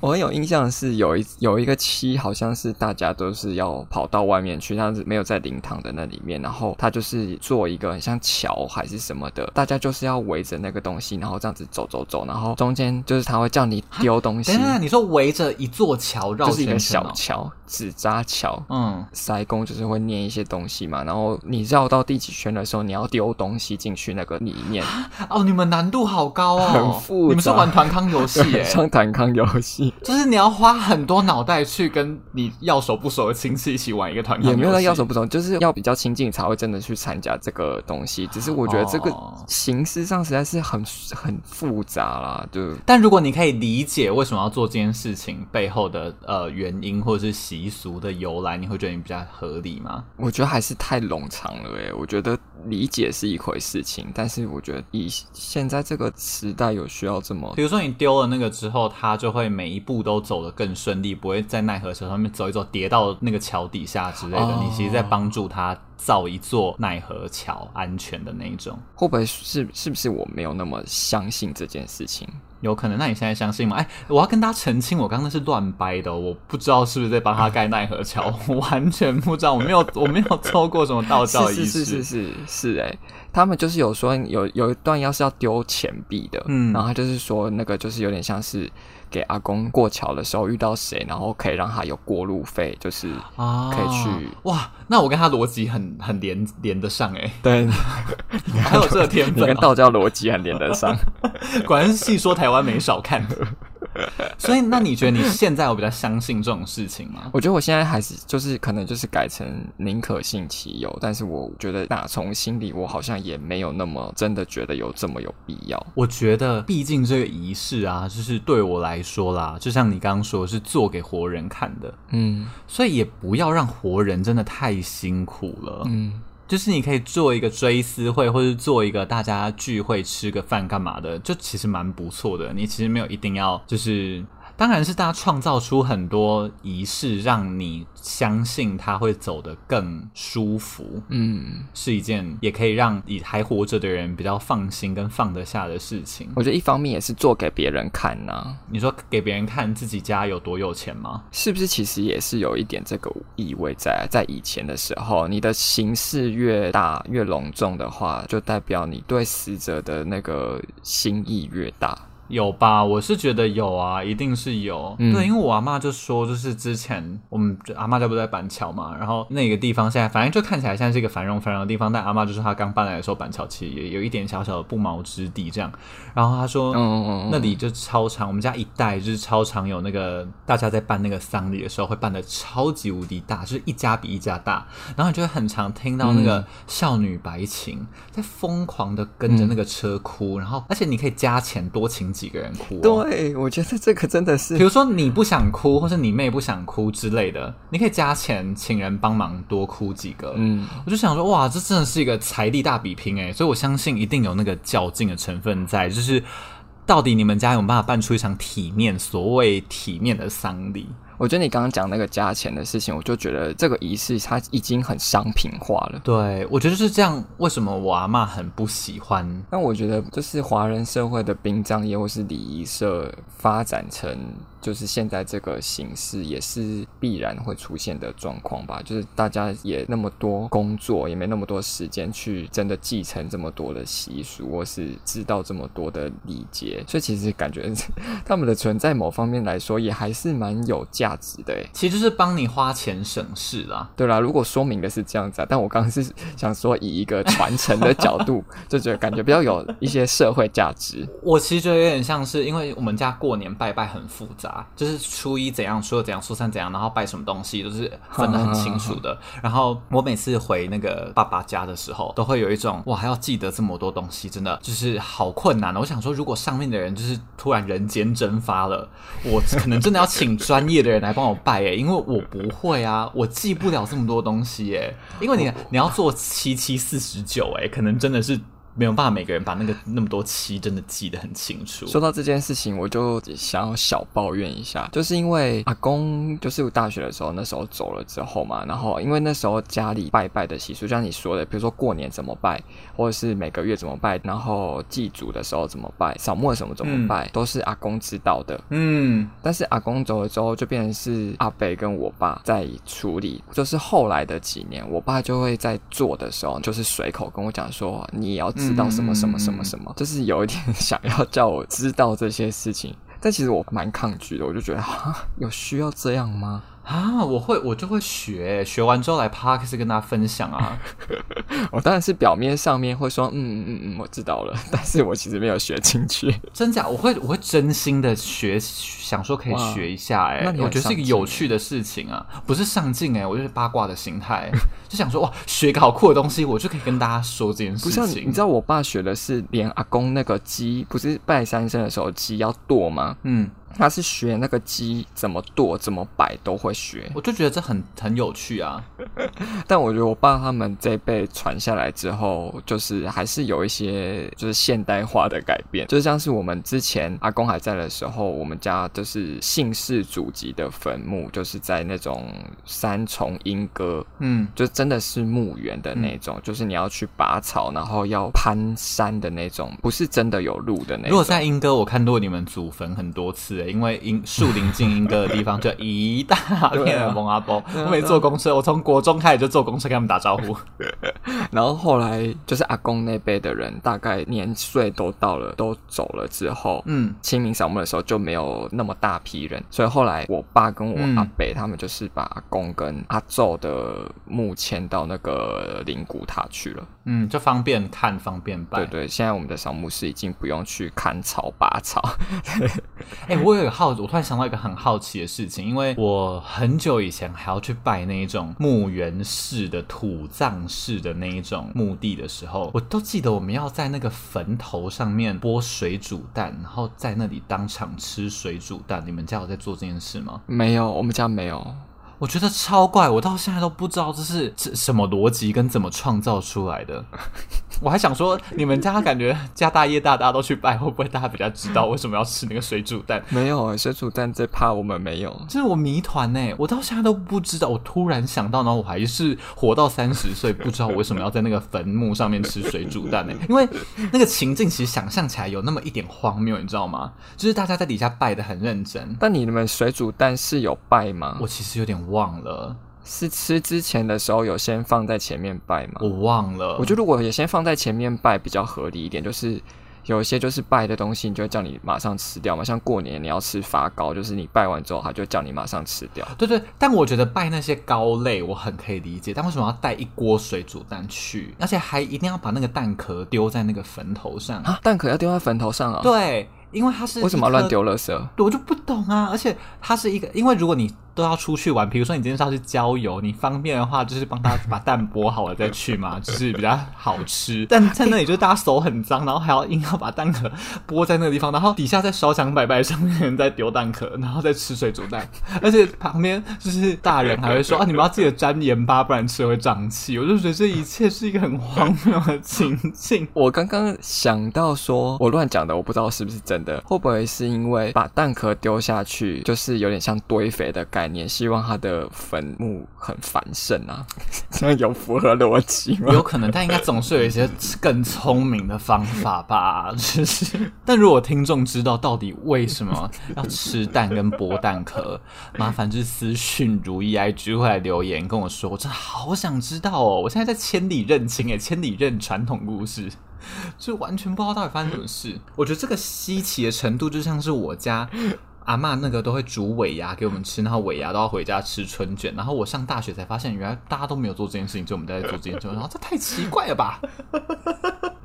我很有印象是有一有一个期，好像是大家都是要跑到外面去，但是没有在灵堂的那里面，然后他就是做一个很像桥还是什么的，大家就是要围着那个东西，然后这样子走走走，然后中间就是他会叫你丢东西。等等，你说围着一座桥绕是一个小桥，纸扎桥。嗯，塞工就是会念一些东西嘛，然后你绕到第几圈的时候，你要丢东西进去那个里面。哦，你们难度好高哦，很复杂。你们是玩团康游戏 耶？像团康游戏。就是你要花很多脑袋去跟你要熟不熟的亲戚一起玩一个团康，也没有要熟不熟，就是要比较亲近才会真的去参加这个东西。只是我觉得这个形式上实在是很很复杂啦，就。但如果你可以理解为什么要做这件事情背后的呃原因或者是习俗的由来，你会觉得你比较合理吗？我觉得还是太冗长了诶，我觉得理解是一回事情，但是我觉得以现在这个时代有需要这么，比如说你丢了那个之后，它就会每一步都走得更顺利，不会在奈何桥上面走一走跌到那个桥底下之类的。Oh. 你其实在帮助他造一座奈何桥，安全的那一种。会不会是是不是我没有那么相信这件事情？有可能。那你现在相信吗？哎，我要跟大家澄清，我刚刚是乱掰的，我不知道是不是在帮他盖奈何桥，我完全不知道，我没有我没有做过什么道教 仪式。是是是是是哎。他们就是有说有有一段要是要丢钱币的，嗯，然后他就是说那个就是有点像是给阿公过桥的时候遇到谁，然后可以让他有过路费，就是可以去、啊、哇。那我跟他逻辑很很连连得上哎，对，还有这个天分、哦，跟道教逻辑很连得上，果然是戏说台湾没少看。所以，那你觉得你现在有比较相信这种事情吗？我觉得我现在还是就是可能就是改成宁可信其有，但是我觉得打从心里我好像也没有那么真的觉得有这么有必要。我觉得毕竟这个仪式啊，就是对我来说啦，就像你刚刚说是做给活人看的，嗯，所以也不要让活人真的太辛苦了，嗯。就是你可以做一个追思会，或者做一个大家聚会吃个饭干嘛的，就其实蛮不错的。你其实没有一定要就是。当然是大家创造出很多仪式，让你相信他会走得更舒服。嗯，是一件也可以让你还活着的人比较放心跟放得下的事情。我觉得一方面也是做给别人看呐、啊。你说给别人看自己家有多有钱吗？是不是其实也是有一点这个意味在？在以前的时候，你的形式越大越隆重的话，就代表你对死者的那个心意越大。有吧？我是觉得有啊，一定是有。嗯、对，因为我阿妈就说，就是之前我们阿妈家不在板桥嘛，然后那个地方现在反正就看起来像是一个繁荣繁荣的地方，但阿妈就说她刚搬来的时候，板桥其实也有一点小小的不毛之地这样。然后她说，嗯嗯嗯，那里就超长，我们家一带就是超长有那个大家在办那个丧礼的时候会办的超级无敌大，就是一家比一家大，然后你就会很常听到那个少女白琴在疯狂的跟着那个车哭，嗯、然后而且你可以加钱多请。几个人哭？对，我觉得这个真的是，比如说你不想哭，或是你妹不想哭之类的，你可以加钱请人帮忙多哭几个。嗯，我就想说，哇，这真的是一个财力大比拼哎，所以我相信一定有那个较劲的成分在，就是到底你们家有没有办法办出一场体面，所谓体面的丧礼？我觉得你刚刚讲那个加钱的事情，我就觉得这个仪式它已经很商品化了。对，我觉得是这样。为什么我阿妈很不喜欢？那我觉得，就是华人社会的殡葬业或是礼仪社发展成。就是现在这个形式也是必然会出现的状况吧。就是大家也那么多工作，也没那么多时间去真的继承这么多的习俗，或是知道这么多的礼节。所以其实感觉 他们的存在某方面来说，也还是蛮有价值的。其实就是帮你花钱省事啦。对啦，如果说明的是这样子啊，但我刚刚是想说以一个传承的角度，就觉得感觉比较有一些社会价值。我其实觉得有点像是，因为我们家过年拜拜很复杂。就是初一怎样，初二怎样，初三怎样，然后拜什么东西都是 分得很清楚的。然后我每次回那个爸爸家的时候，都会有一种哇，还要记得这么多东西，真的就是好困难。我想说，如果上面的人就是突然人间蒸发了，我可能真的要请 专业的人来帮我拜诶，因为我不会啊，我记不了这么多东西诶，因为你你要做七七四十九诶，可能真的是。没有办法，每个人把那个那么多期真的记得很清楚。说到这件事情，我就想要小抱怨一下，就是因为阿公就是我大学的时候那时候走了之后嘛，然后因为那时候家里拜拜的习俗，就像你说的，比如说过年怎么拜，或者是每个月怎么拜，然后祭祖的时候怎么拜，扫墓什么怎么拜，嗯、都是阿公知道的。嗯，但是阿公走了之后，就变成是阿伯跟我爸在处理。就是后来的几年，我爸就会在做的时候，就是随口跟我讲说，你也要。知道什么什么什么什么，就是有一点 想要叫我知道这些事情，但其实我蛮抗拒的，我就觉得啊，有需要这样吗？啊，我会，我就会学，学完之后来 p a r k e s 跟大家分享啊。我 当然是表面上面会说，嗯嗯嗯嗯，我知道了，但是我其实没有学进去。真假？我会，我会真心的学，想说可以学一下，哎，我觉得是一个有趣的事情啊，不是上进哎，我就是八卦的心态，就想说哇，学个好酷的东西，我就可以跟大家说这件事情。不是，你知道我爸学的是连阿公那个鸡，不是拜三牲的时候鸡要剁吗？嗯。他是学那个鸡怎么剁、怎么摆都会学，我就觉得这很很有趣啊。但我觉得我爸他们这辈传下来之后，就是还是有一些就是现代化的改变，就像是我们之前阿公还在的时候，我们家就是姓氏祖籍的坟墓，就是在那种三重莺歌，嗯，就真的是墓园的那种，嗯、就是你要去拔草，然后要攀山的那种，不是真的有路的那种。如果在莺歌，我看过你们祖坟很多次。因为莺树林近莺歌的地方，就一大片的蒙阿波。我没坐公车，我从国中开始就坐公车跟他们打招呼。然后后来就是阿公那辈的人，大概年岁都到了，都走了之后，嗯，清明扫墓的时候就没有那么大批人，所以后来我爸跟我阿伯他们就是把阿公跟阿昼的墓迁到那个灵骨塔去了。嗯，就方便看，方便拜。对对，现在我们的扫墓是已经不用去砍草拔草。哎、欸，我有个好，我突然想到一个很好奇的事情，因为我很久以前还要去拜那一种墓园式的土葬式的那一种墓地的时候，我都记得我们要在那个坟头上面剥水煮蛋，然后在那里当场吃水煮蛋。你们家有在做这件事吗？没有，我们家没有。我觉得超怪，我到现在都不知道这是这什么逻辑跟怎么创造出来的。我还想说，你们家感觉家大业大，大家都去拜，会不会大家比较知道为什么要吃那个水煮蛋？没有，水煮蛋最怕我们没有。这是我谜团呢，我到现在都不知道。我突然想到，然后我还是活到三十岁，不知道我为什么要在那个坟墓上面吃水煮蛋呢？因为那个情境其实想象起来有那么一点荒谬，你知道吗？就是大家在底下拜的很认真。但你们水煮蛋是有拜吗？我其实有点忘了。是吃之前的时候有先放在前面拜吗？我忘了。我觉得如果也先放在前面拜比较合理一点，就是有一些就是拜的东西，你就会叫你马上吃掉嘛。像过年你要吃发糕，就是你拜完之后，他就叫你马上吃掉。对对，但我觉得拜那些糕类我很可以理解，但为什么要带一锅水煮蛋去，而且还一定要把那个蛋壳丢在那个坟头上啊？蛋壳要丢在坟头上啊？对，因为它是为什么要乱丢垃圾？我就不懂啊！而且它是一个，因为如果你。都要出去玩，比如说你今天是要去郊游，你方便的话就是帮他把蛋剥好了再去嘛，就是比较好吃。但在那里就是大家手很脏，然后还要硬要把蛋壳剥在那个地方，然后底下在烧香拜拜，上面人在丢蛋壳，然后再吃水煮蛋，而且旁边就是大人还会说啊，你们要记得沾盐巴，不然吃了会胀气。我就觉得这一切是一个很荒谬的情境。我刚刚想到说，我乱讲的，我不知道是不是真的，会不会是因为把蛋壳丢下去，就是有点像堆肥的概念？希望它的坟墓很繁盛啊，这样有符合逻辑吗？有可能，但应该总是有一些更聪明的方法吧。就是，但如果听众知道到底为什么要吃蛋跟剥蛋壳，麻烦就私讯如意 IG 会来留言跟我说，我真的好想知道哦。我现在在千里认亲诶，千里认传统故事，就完全不知道到底发生什么事。我觉得这个稀奇的程度，就像是我家。阿嬷那个都会煮尾牙给我们吃，然后尾牙都要回家吃春卷。然后我上大学才发现，原来大家都没有做这件事情，就我们在做这件事情。然后这太奇怪了吧？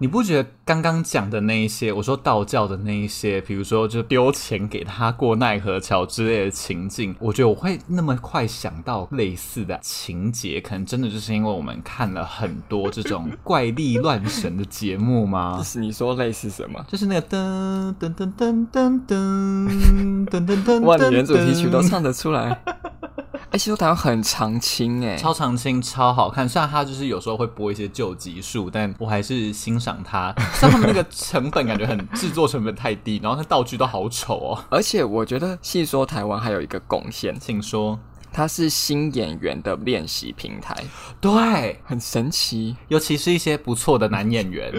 你不觉得刚刚讲的那一些，我说道教的那一些，比如说就丢钱给他过奈何桥之类的情境，我觉得我会那么快想到类似的情节，可能真的就是因为我们看了很多这种 怪力乱神的节目吗？就是你说类似什么？就是那个噔噔噔噔噔噔。噔噔噔！哇，你连主题曲都唱得出来！哎、欸，其实台湾很长青哎，超长青，超好看。虽然它就是有时候会播一些旧集数，但我还是欣赏它。像他们那个成本感觉很制作成本太低，然后那道具都好丑哦。而且我觉得戏说台湾还有一个贡献，请说。它是新演员的练习平台，对，很神奇，尤其是一些不错的男演员，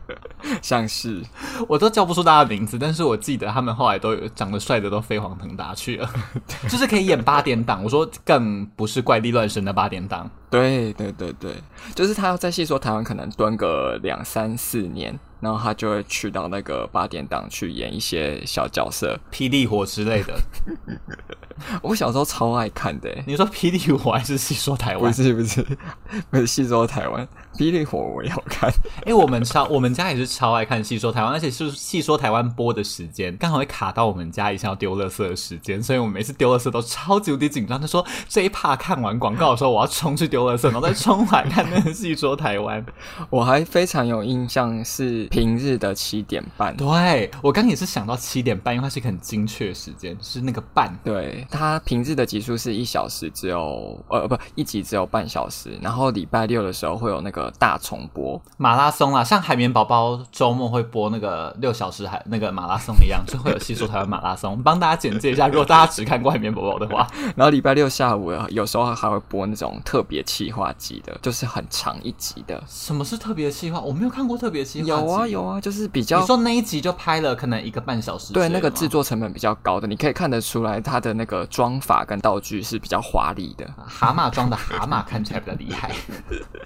像是。我都叫不出大家的名字，但是我记得他们后来都有长得帅的都飞黄腾达去了，就是可以演八点档。我说更不是怪力乱神的八点档，对对对对，就是他要在戏说台湾可能蹲个两三四年。然后他就会去到那个八点档去演一些小角色，霹雳火之类的。我小时候超爱看的。你说霹雳火还是戏说台湾？不是不是 不是戏说台湾，霹雳火我也好看。哎，我们超我们家也是超爱看戏说台湾，而且是戏说台湾播的时间刚好会卡到我们家一下要丢垃圾的时间，所以我们每次丢垃圾都超级无敌紧张。他说这一趴看完广告的时候，我要冲去丢垃圾，然后再冲来看那个戏说台湾。我还非常有印象是。平日的七点半，对，我刚也是想到七点半，因为它是一个很精确的时间，是那个半。对，它平日的集数是一小时，只有呃不一集只有半小时，然后礼拜六的时候会有那个大重播马拉松啦，像海绵宝宝周末会播那个六小时海那个马拉松一样，就会有戏说台湾马拉松，帮大家简介一下。如果大家只看过海绵宝宝的话，然后礼拜六下午有时候还会播那种特别企划集的，就是很长一集的。什么是特别企划？我没有看过特别企划。有啊有啊，就是比较你说那一集就拍了可能一个半小时，对，那个制作成本比较高的，你可以看得出来它的那个妆法跟道具是比较华丽的。蛤蟆装的蛤蟆看起来比较厉害。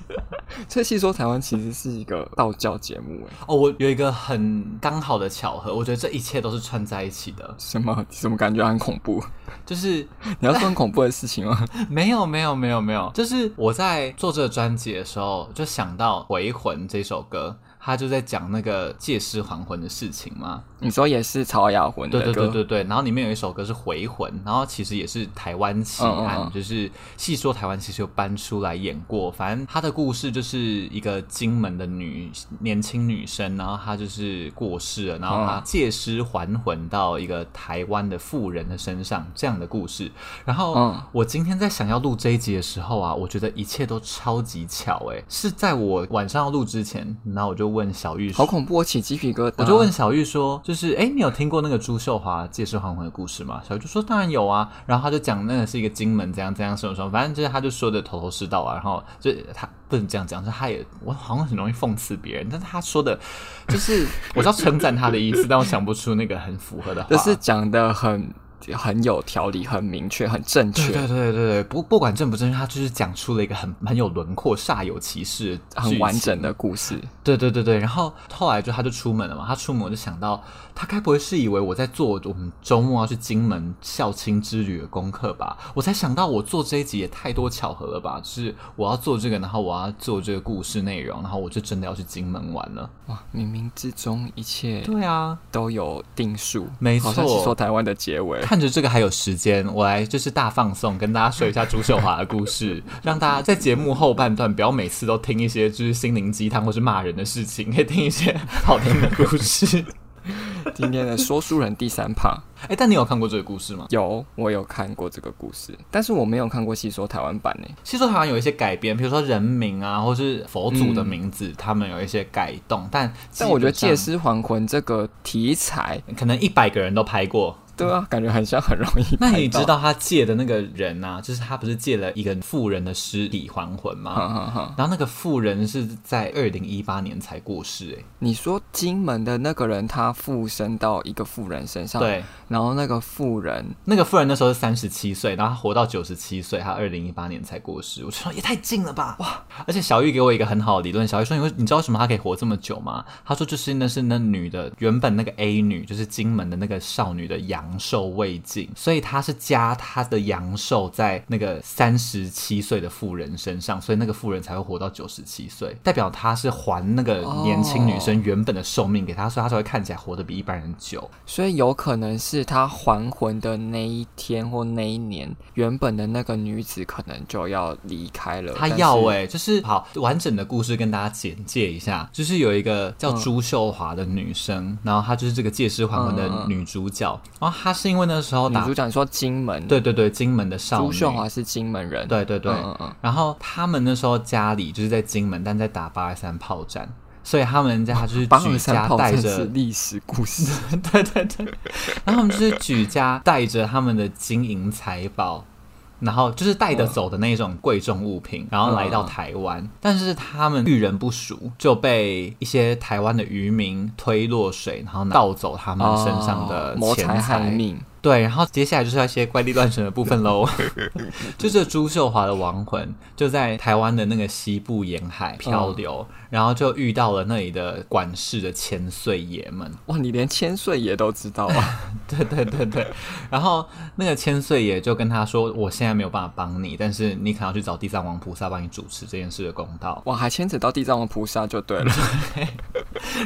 这戏说台湾其实是一个道教节目哎。哦，我有一个很刚好的巧合，我觉得这一切都是串在一起的。什么？什么感觉很恐怖？就是 你要说很恐怖的事情吗？没有，没有，没有，没有。就是我在做这个专辑的时候，就想到《回魂》这首歌。他就在讲那个借尸还魂的事情嘛。你说也是曹雅魂的歌，对对对对对。然后里面有一首歌是回魂，然后其实也是台湾奇案，嗯嗯嗯，就是戏说台湾其实有搬出来演过。反正他的故事就是一个金门的女年轻女生，然后她就是过世了，然后她借尸还魂到一个台湾的富人的身上，这样的故事。然后我今天在想要录这一集的时候啊，我觉得一切都超级巧诶，是在我晚上要录之前，然后我就问小玉，好恐怖，我起鸡皮疙瘩。我就问小玉说。就是哎，你有听过那个朱秀华借尸还魂的故事吗？小玉就说当然有啊，然后他就讲那个是一个金门怎样怎样什么什么，反正就是他就说的头头是道啊。然后就他不能这样讲，就他也我好像很容易讽刺别人，但是他说的就是我知道称赞他的意思，但我想不出那个很符合的话。就是讲的很很有条理、很明确、很正确。对对对对对，不不管正不正确，他就是讲出了一个很很有轮廓、煞有其事、很完整的故事。对对对对，然后后来就他就出门了嘛，他出门我就想到，他该不会是以为我在做我们周末要去金门校庆之旅的功课吧？我才想到，我做这一集也太多巧合了吧？就是我要做这个，然后我要做这个故事内容，然后我就真的要去金门玩了。哇，冥冥之中一切对啊都有定数，没错。好像是说台湾的结尾。看着这个还有时间，我来就是大放送，跟大家说一下朱秀华的故事，让大家在节目后半段不要每次都听一些就是心灵鸡汤或是骂人的事情，可以听一些好听的故事。今天的说书人第三趴，哎、欸，但你有看过这个故事吗？有，我有看过这个故事，但是我没有看过戏说台湾版呢。戏说台湾有一些改编，比如说人名啊，或是佛祖的名字，嗯、他们有一些改动，但但我觉得借尸还魂这个题材，可能一百个人都拍过。对啊，感觉很像很容易。那你知道他借的那个人啊，就是他不是借了一个富人的尸体还魂吗？然后那个富人是在二零一八年才过世。哎，你说金门的那个人他附身到一个富人身上，对，然后那个富人，那个富人那时候是三十七岁，然后他活到九十七岁，他二零一八年才过世。我说也太近了吧，哇！而且小玉给我一个很好的理论，小玉说，因为你知道为什么他可以活这么久吗？他说就是那是那女的原本那个 A 女，就是金门的那个少女的阳寿未尽，所以他是加他的阳寿在那个三十七岁的妇人身上，所以那个妇人才会活到九十七岁，代表他是还那个年轻女生原本的寿命给他，所以他才会看起来活得比一般人久。所以有可能是他还魂的那一天或那一年，原本的那个女子可能就要离开了。他要哎、欸，就是好完整的故事跟大家简介一下，就是有一个叫朱秀华的女生，嗯、然后她就是这个借尸还魂的女主角，嗯、然后她是因为。那时候女主角你说金门，对对对，金门的少女朱秀华是金门人，对对对。嗯嗯，然后他们那时候家里就是在金门，但在打八二三炮战，所以他们家就是 举家带着历史故事，对对对。然后他们就是举家带着他们的金银财宝。然后就是带着走的那种贵重物品，然后来到台湾，但是他们遇人不淑，就被一些台湾的渔民推落水，然后盗走他们身上的钱财。命。对，然后接下来就是要一些怪力乱神的部分喽。就这朱秀华的亡魂就在台湾的那个西部沿海漂流，然后就遇到了那里的管事的千岁爷们。哇，你连千岁爷都知道啊？对对对对。然后那个千岁爷就跟他说：“我现在没有办法帮你，但是你可能要去找地藏王菩萨帮你主持这件事的公道。”哇，还牵扯到地藏王菩萨就对了。对。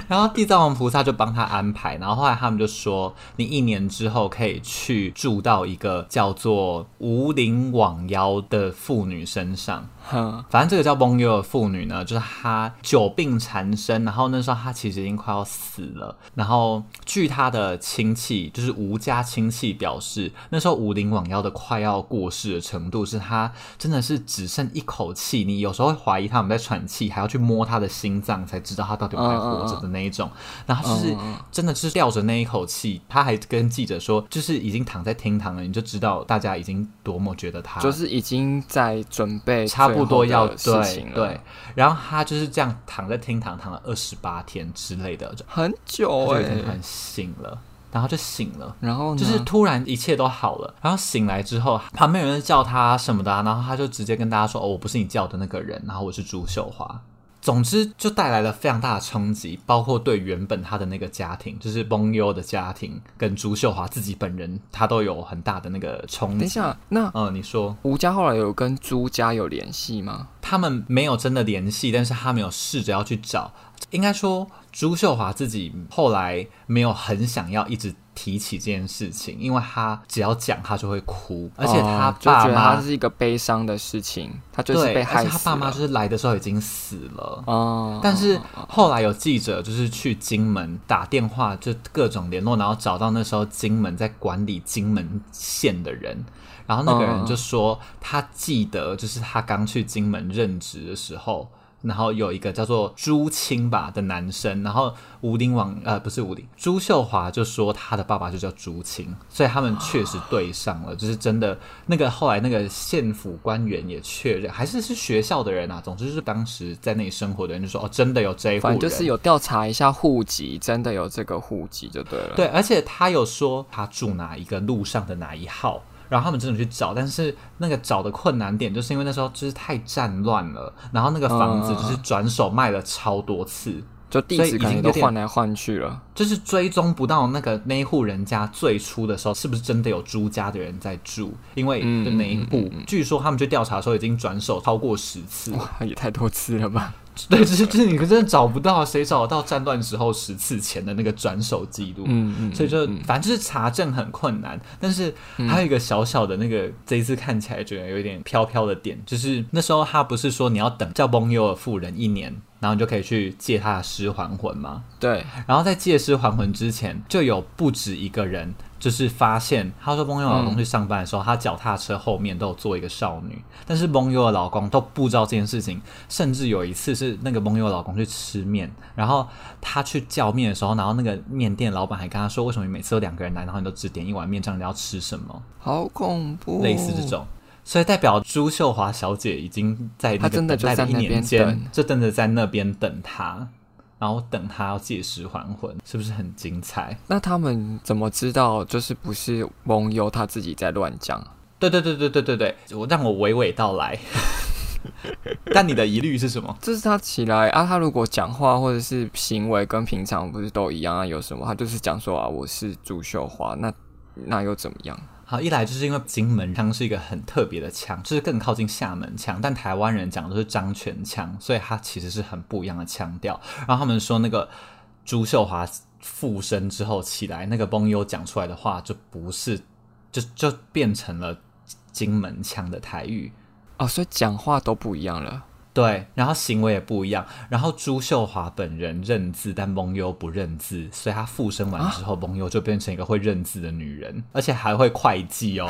然后地藏王菩萨就帮他安排，然后后来他们就说：“你一年之后可以。”去住到一个叫做无灵网妖的妇女身上。哼，反正这个叫蒙优的妇女呢，就是她久病缠身，然后那时候她其实已经快要死了。然后据她的亲戚，就是吴家亲戚表示，那时候无灵罔腰的快要过世的程度，是她真的是只剩一口气。你有时候会怀疑他们在喘气，还要去摸她的心脏，才知道她到底有没有活着的那一种。然后就是真的就是吊着那一口气，她还跟记者说，就是已经躺在厅堂了，你就知道大家已经多么觉得她就是已经在准备差。差不多要对对，然后他就是这样躺在厅堂躺了二十八天之类的，很久哎、欸，很醒了，然后就醒了，然后就是突然一切都好了，然后醒来之后，旁边有人叫他什么的、啊，然后他就直接跟大家说：“哦，我不是你叫的那个人，然后我是朱秀华。”总之就带来了非常大的冲击，包括对原本他的那个家庭，就是崩优的家庭，跟朱秀华自己本人，他都有很大的那个冲击。等一下，那嗯，你说吴家后来有跟朱家有联系吗？他们没有真的联系，但是他们有试着要去找。应该说，朱秀华自己后来没有很想要一直提起这件事情，因为他只要讲，他就会哭，而且他爸妈是一个悲伤的事情，他就是被害死了。而且他爸妈就是来的时候已经死了。哦，但是后来有记者就是去金门打电话，就各种联络，然后找到那时候金门在管理金门县的人，然后那个人就说他记得，就是他刚去金门任职的时候。然后有一个叫做朱清吧的男生，然后吴林王呃不是吴林，朱秀华就说他的爸爸就叫朱清，所以他们确实对上了，就是真的那个后来那个县府官员也确认，还是是学校的人啊，总之就是当时在那里生活的人就说哦，真的有这一户人，就是有调查一下户籍，真的有这个户籍就对了。对，而且他有说他住哪一个路上的哪一号。然后他们真的去找，但是那个找的困难点，就是因为那时候就是太战乱了，然后那个房子就是转手卖了超多次，嗯、就地址已经都换来换去了，就是追踪不到那个那一户人家最初的时候是不是真的有朱家的人在住，因为的那一户，据说他们去调查的时候已经转手超过十次，哇，也太多次了吧。对，就是就是你可真的找不到，谁找得到战乱时候十次前的那个转手记录？嗯嗯，所以就反正就是查证很困难。但是还有一个小小的那个，这一次看起来觉得有一点飘飘的点，就是那时候他不是说你要等叫蒙优尔夫人一年，然后你就可以去借他的尸还魂吗？对。然后在借尸还魂之前，就有不止一个人。就是发现，她说蒙优老公去上班的时候，嗯、他脚踏车后面都有坐一个少女，但是蒙优的老公都不知道这件事情。甚至有一次是那个蒙优老公去吃面，然后他去叫面的时候，然后那个面店老板还跟他说：“为什么你每次都两个人来，然后你都只点一碗面，这样你要吃什么？”好恐怖，类似这种，所以代表朱秀华小姐已经在那个等待的一年间，就真的在那边等他。然后等他要借尸还魂，是不是很精彩？那他们怎么知道就是不是蒙优他自己在乱讲？对对对对对对对，我让我娓娓道来。但你的疑虑是什么？就是他起来啊，他如果讲话或者是行为跟平常不是都一样啊？有什么？他就是讲说啊，我是朱秀华，那那又怎么样？好，一来就是因为金门腔是一个很特别的腔，就是更靠近厦门腔，但台湾人讲的都是漳泉腔，所以它其实是很不一样的腔调。然后他们说那个朱秀华附身之后起来，那个崩优讲出来的话就不是，就就变成了金门腔的台语哦，所以讲话都不一样了。对，然后行为也不一样。然后朱秀华本人认字，但蒙优不认字，所以她附身完之后，蒙优就变成一个会认字的女人，而且还会会计哦。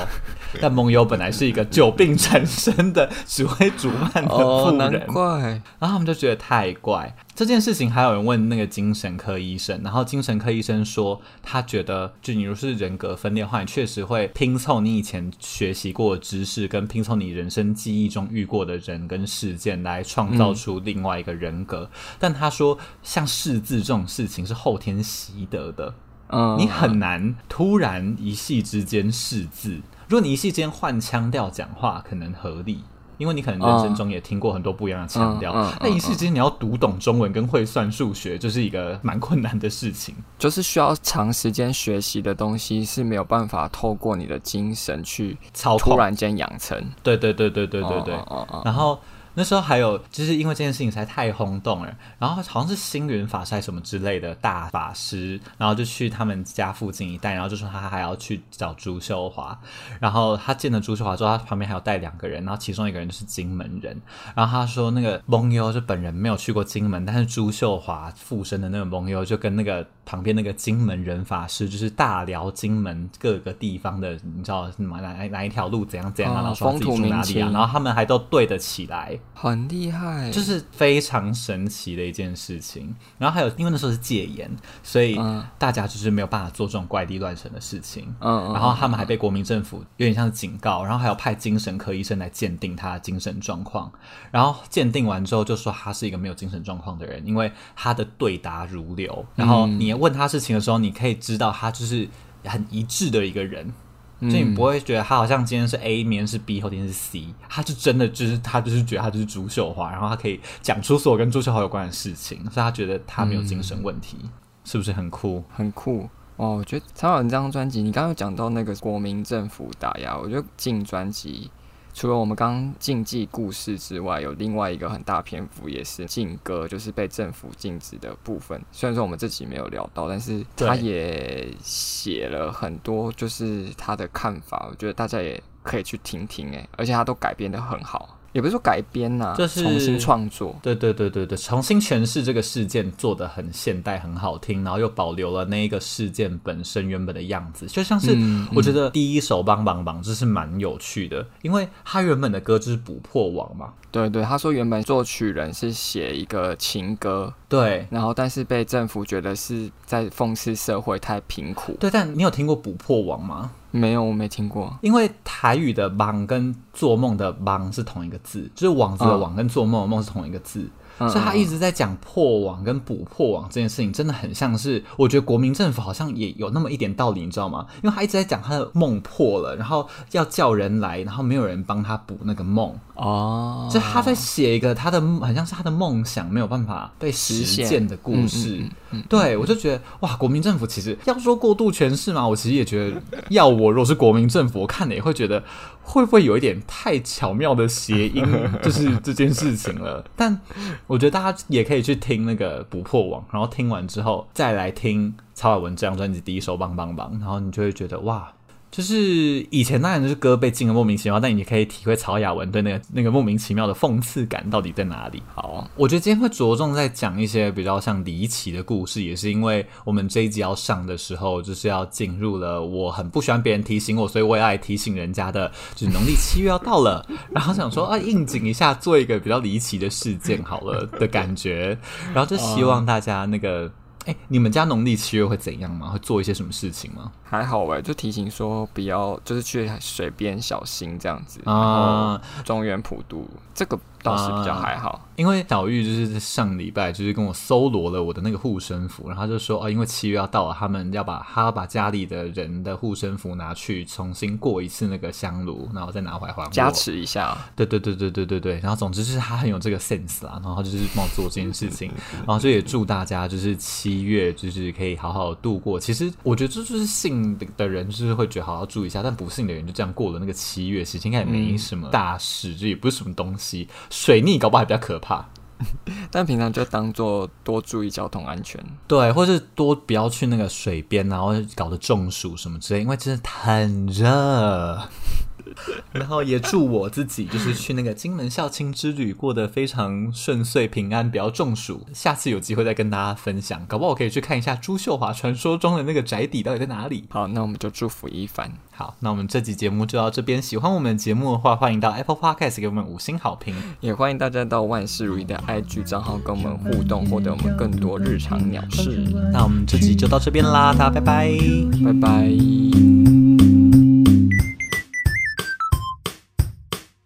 但蒙优本来是一个久病缠身的、只会煮饭的妇人，怪。然后他们就觉得太怪。这件事情还有人问那个精神科医生，然后精神科医生说，他觉得就你如果是人格分裂的话，你确实会拼凑你以前学习过的知识，跟拼凑你人生记忆中遇过的人跟事件来创造出另外一个人格。嗯、但他说，像识字这种事情是后天习得的，嗯，你很难突然一夕之间识字。如果你一夕之间换腔调讲话，可能合理。因为你可能人生中也听过很多不一样的腔调，那一时间你要读懂中文跟会算数学，就是一个蛮困难的事情，就是需要长时间学习的东西是没有办法透过你的精神去操突然间养成。对对对对对对对，然后。那时候还有，就是因为这件事情实在太轰动了，然后好像是星云法师什么之类的大法师，然后就去他们家附近一带，然后就说他还要去找朱秀华，然后他见了朱秀华之后，他旁边还有带两个人，然后其中一个人就是金门人，然后他说那个蒙优是本人没有去过金门，但是朱秀华附身的那个蒙优就跟那个旁边那个金门人法师，就是大辽金门各个地方的，你知道什么哪哪一条路怎样怎样，然后说自己住哪里啊，然后他们还都对得起来。很厉害，就是非常神奇的一件事情。然后还有，因为那时候是戒严，所以大家就是没有办法做这种怪力乱神的事情。嗯，然后他们还被国民政府有点像是警告，然后还有派精神科医生来鉴定他的精神状况。然后鉴定完之后，就说他是一个没有精神状况的人，因为他的对答如流。然后你问他事情的时候，你可以知道他就是很一致的一个人。所以你不会觉得他好像今天是 A，明天是 B，后天是 C，他就真的就是他就是觉得他就是朱秀华，然后他可以讲出所有跟朱秀华有关的事情，所以他觉得他没有精神问题，嗯、是不是很酷？很酷哦！我觉得曹雅文这张专辑，你刚刚讲到那个国民政府打压，我觉得进专辑。除了我们刚禁忌故事之外，有另外一个很大篇幅也是禁歌，就是被政府禁止的部分。虽然说我们这集没有聊到，但是他也写了很多，就是他的看法。我觉得大家也可以去听听，诶，而且他都改编的很好。也不是说改编呐，就是重新创作。对对对对对，重新诠释这个事件，做的很现代，很好听，然后又保留了那一个事件本身原本的样子，就像是我觉得第一首《帮帮帮》这是蛮有趣的，因为他原本的歌就是《捕破网》嘛。对对，他说原本作曲人是写一个情歌，对，然后但是被政府觉得是在讽刺社会太贫苦。对，但你有听过《捕破网》吗？没有，我没听过。因为台语的“忙”跟做梦的“忙”是同一个字，就是网子的“网”跟做梦的“梦”是同一个字。所以他一直在讲破网跟补破网这件事情，真的很像是，我觉得国民政府好像也有那么一点道理，你知道吗？因为他一直在讲他的梦破了，然后要叫人来，然后没有人帮他补那个梦哦，就他在写一个他的，很像是他的梦想没有办法被实现的故事。嗯嗯嗯嗯、对，我就觉得哇，国民政府其实要说过度诠释嘛，我其实也觉得，要我如果是国民政府，我看了也会觉得。会不会有一点太巧妙的谐音，就是这件事情了？但我觉得大家也可以去听那个《不破网》，然后听完之后再来听曹雅文这张专辑第一首《棒棒棒》，然后你就会觉得哇。就是以前当然就是歌被禁了莫名其妙，但你可以体会曹雅文对那个那个莫名其妙的讽刺感到底在哪里。好，我觉得今天会着重在讲一些比较像离奇的故事，也是因为我们这一集要上的时候，就是要进入了我很不喜欢别人提醒我，所以我也爱提醒人家的，就是农历七月要到了，然后想说啊应景一下，做一个比较离奇的事件好了的感觉，然后就希望大家那个。哎、欸，你们家农历七月会怎样吗？会做一些什么事情吗？还好哎，就提醒说不要，就是去水边小心这样子啊。中原普渡这个。倒是比较还好，嗯，因为小玉就是上礼拜就是跟我搜罗了我的那个护身符，然后他就说哦，因为七月要到了，他们要把他要把家里的人的护身符拿去重新过一次那个香炉，然后再拿回来还加持一下。对对对对对对对，然后总之就是他很有这个 sense 啦，然后就是帮我做这件事情，然后就也祝大家就是七月就是可以好好度过。其实我觉得这就是信的人就是会觉得好好注意一下，但不信的人就这样过了那个七月，其实应该也没什么大事，这、嗯、也不是什么东西。水逆搞不好还比较可怕，但平常就当做多注意交通安全，对，或是多不要去那个水边，然后搞得中暑什么之类，因为真的很热。然后也祝我自己就是去那个金门孝亲之旅过得非常顺遂平安，不要中暑。下次有机会再跟大家分享，搞不好我可以去看一下朱秀华传说中的那个宅邸到底在哪里。好，那我们就祝福一凡。好，那我们这集节目就到这边。喜欢我们节目的话，欢迎到 Apple Podcast 给我们五星好评，也欢迎大家到万事如意的 IG 账号跟我们互动，获得我们更多日常鸟事。那我们这集就到这边啦，大家拜拜，拜拜。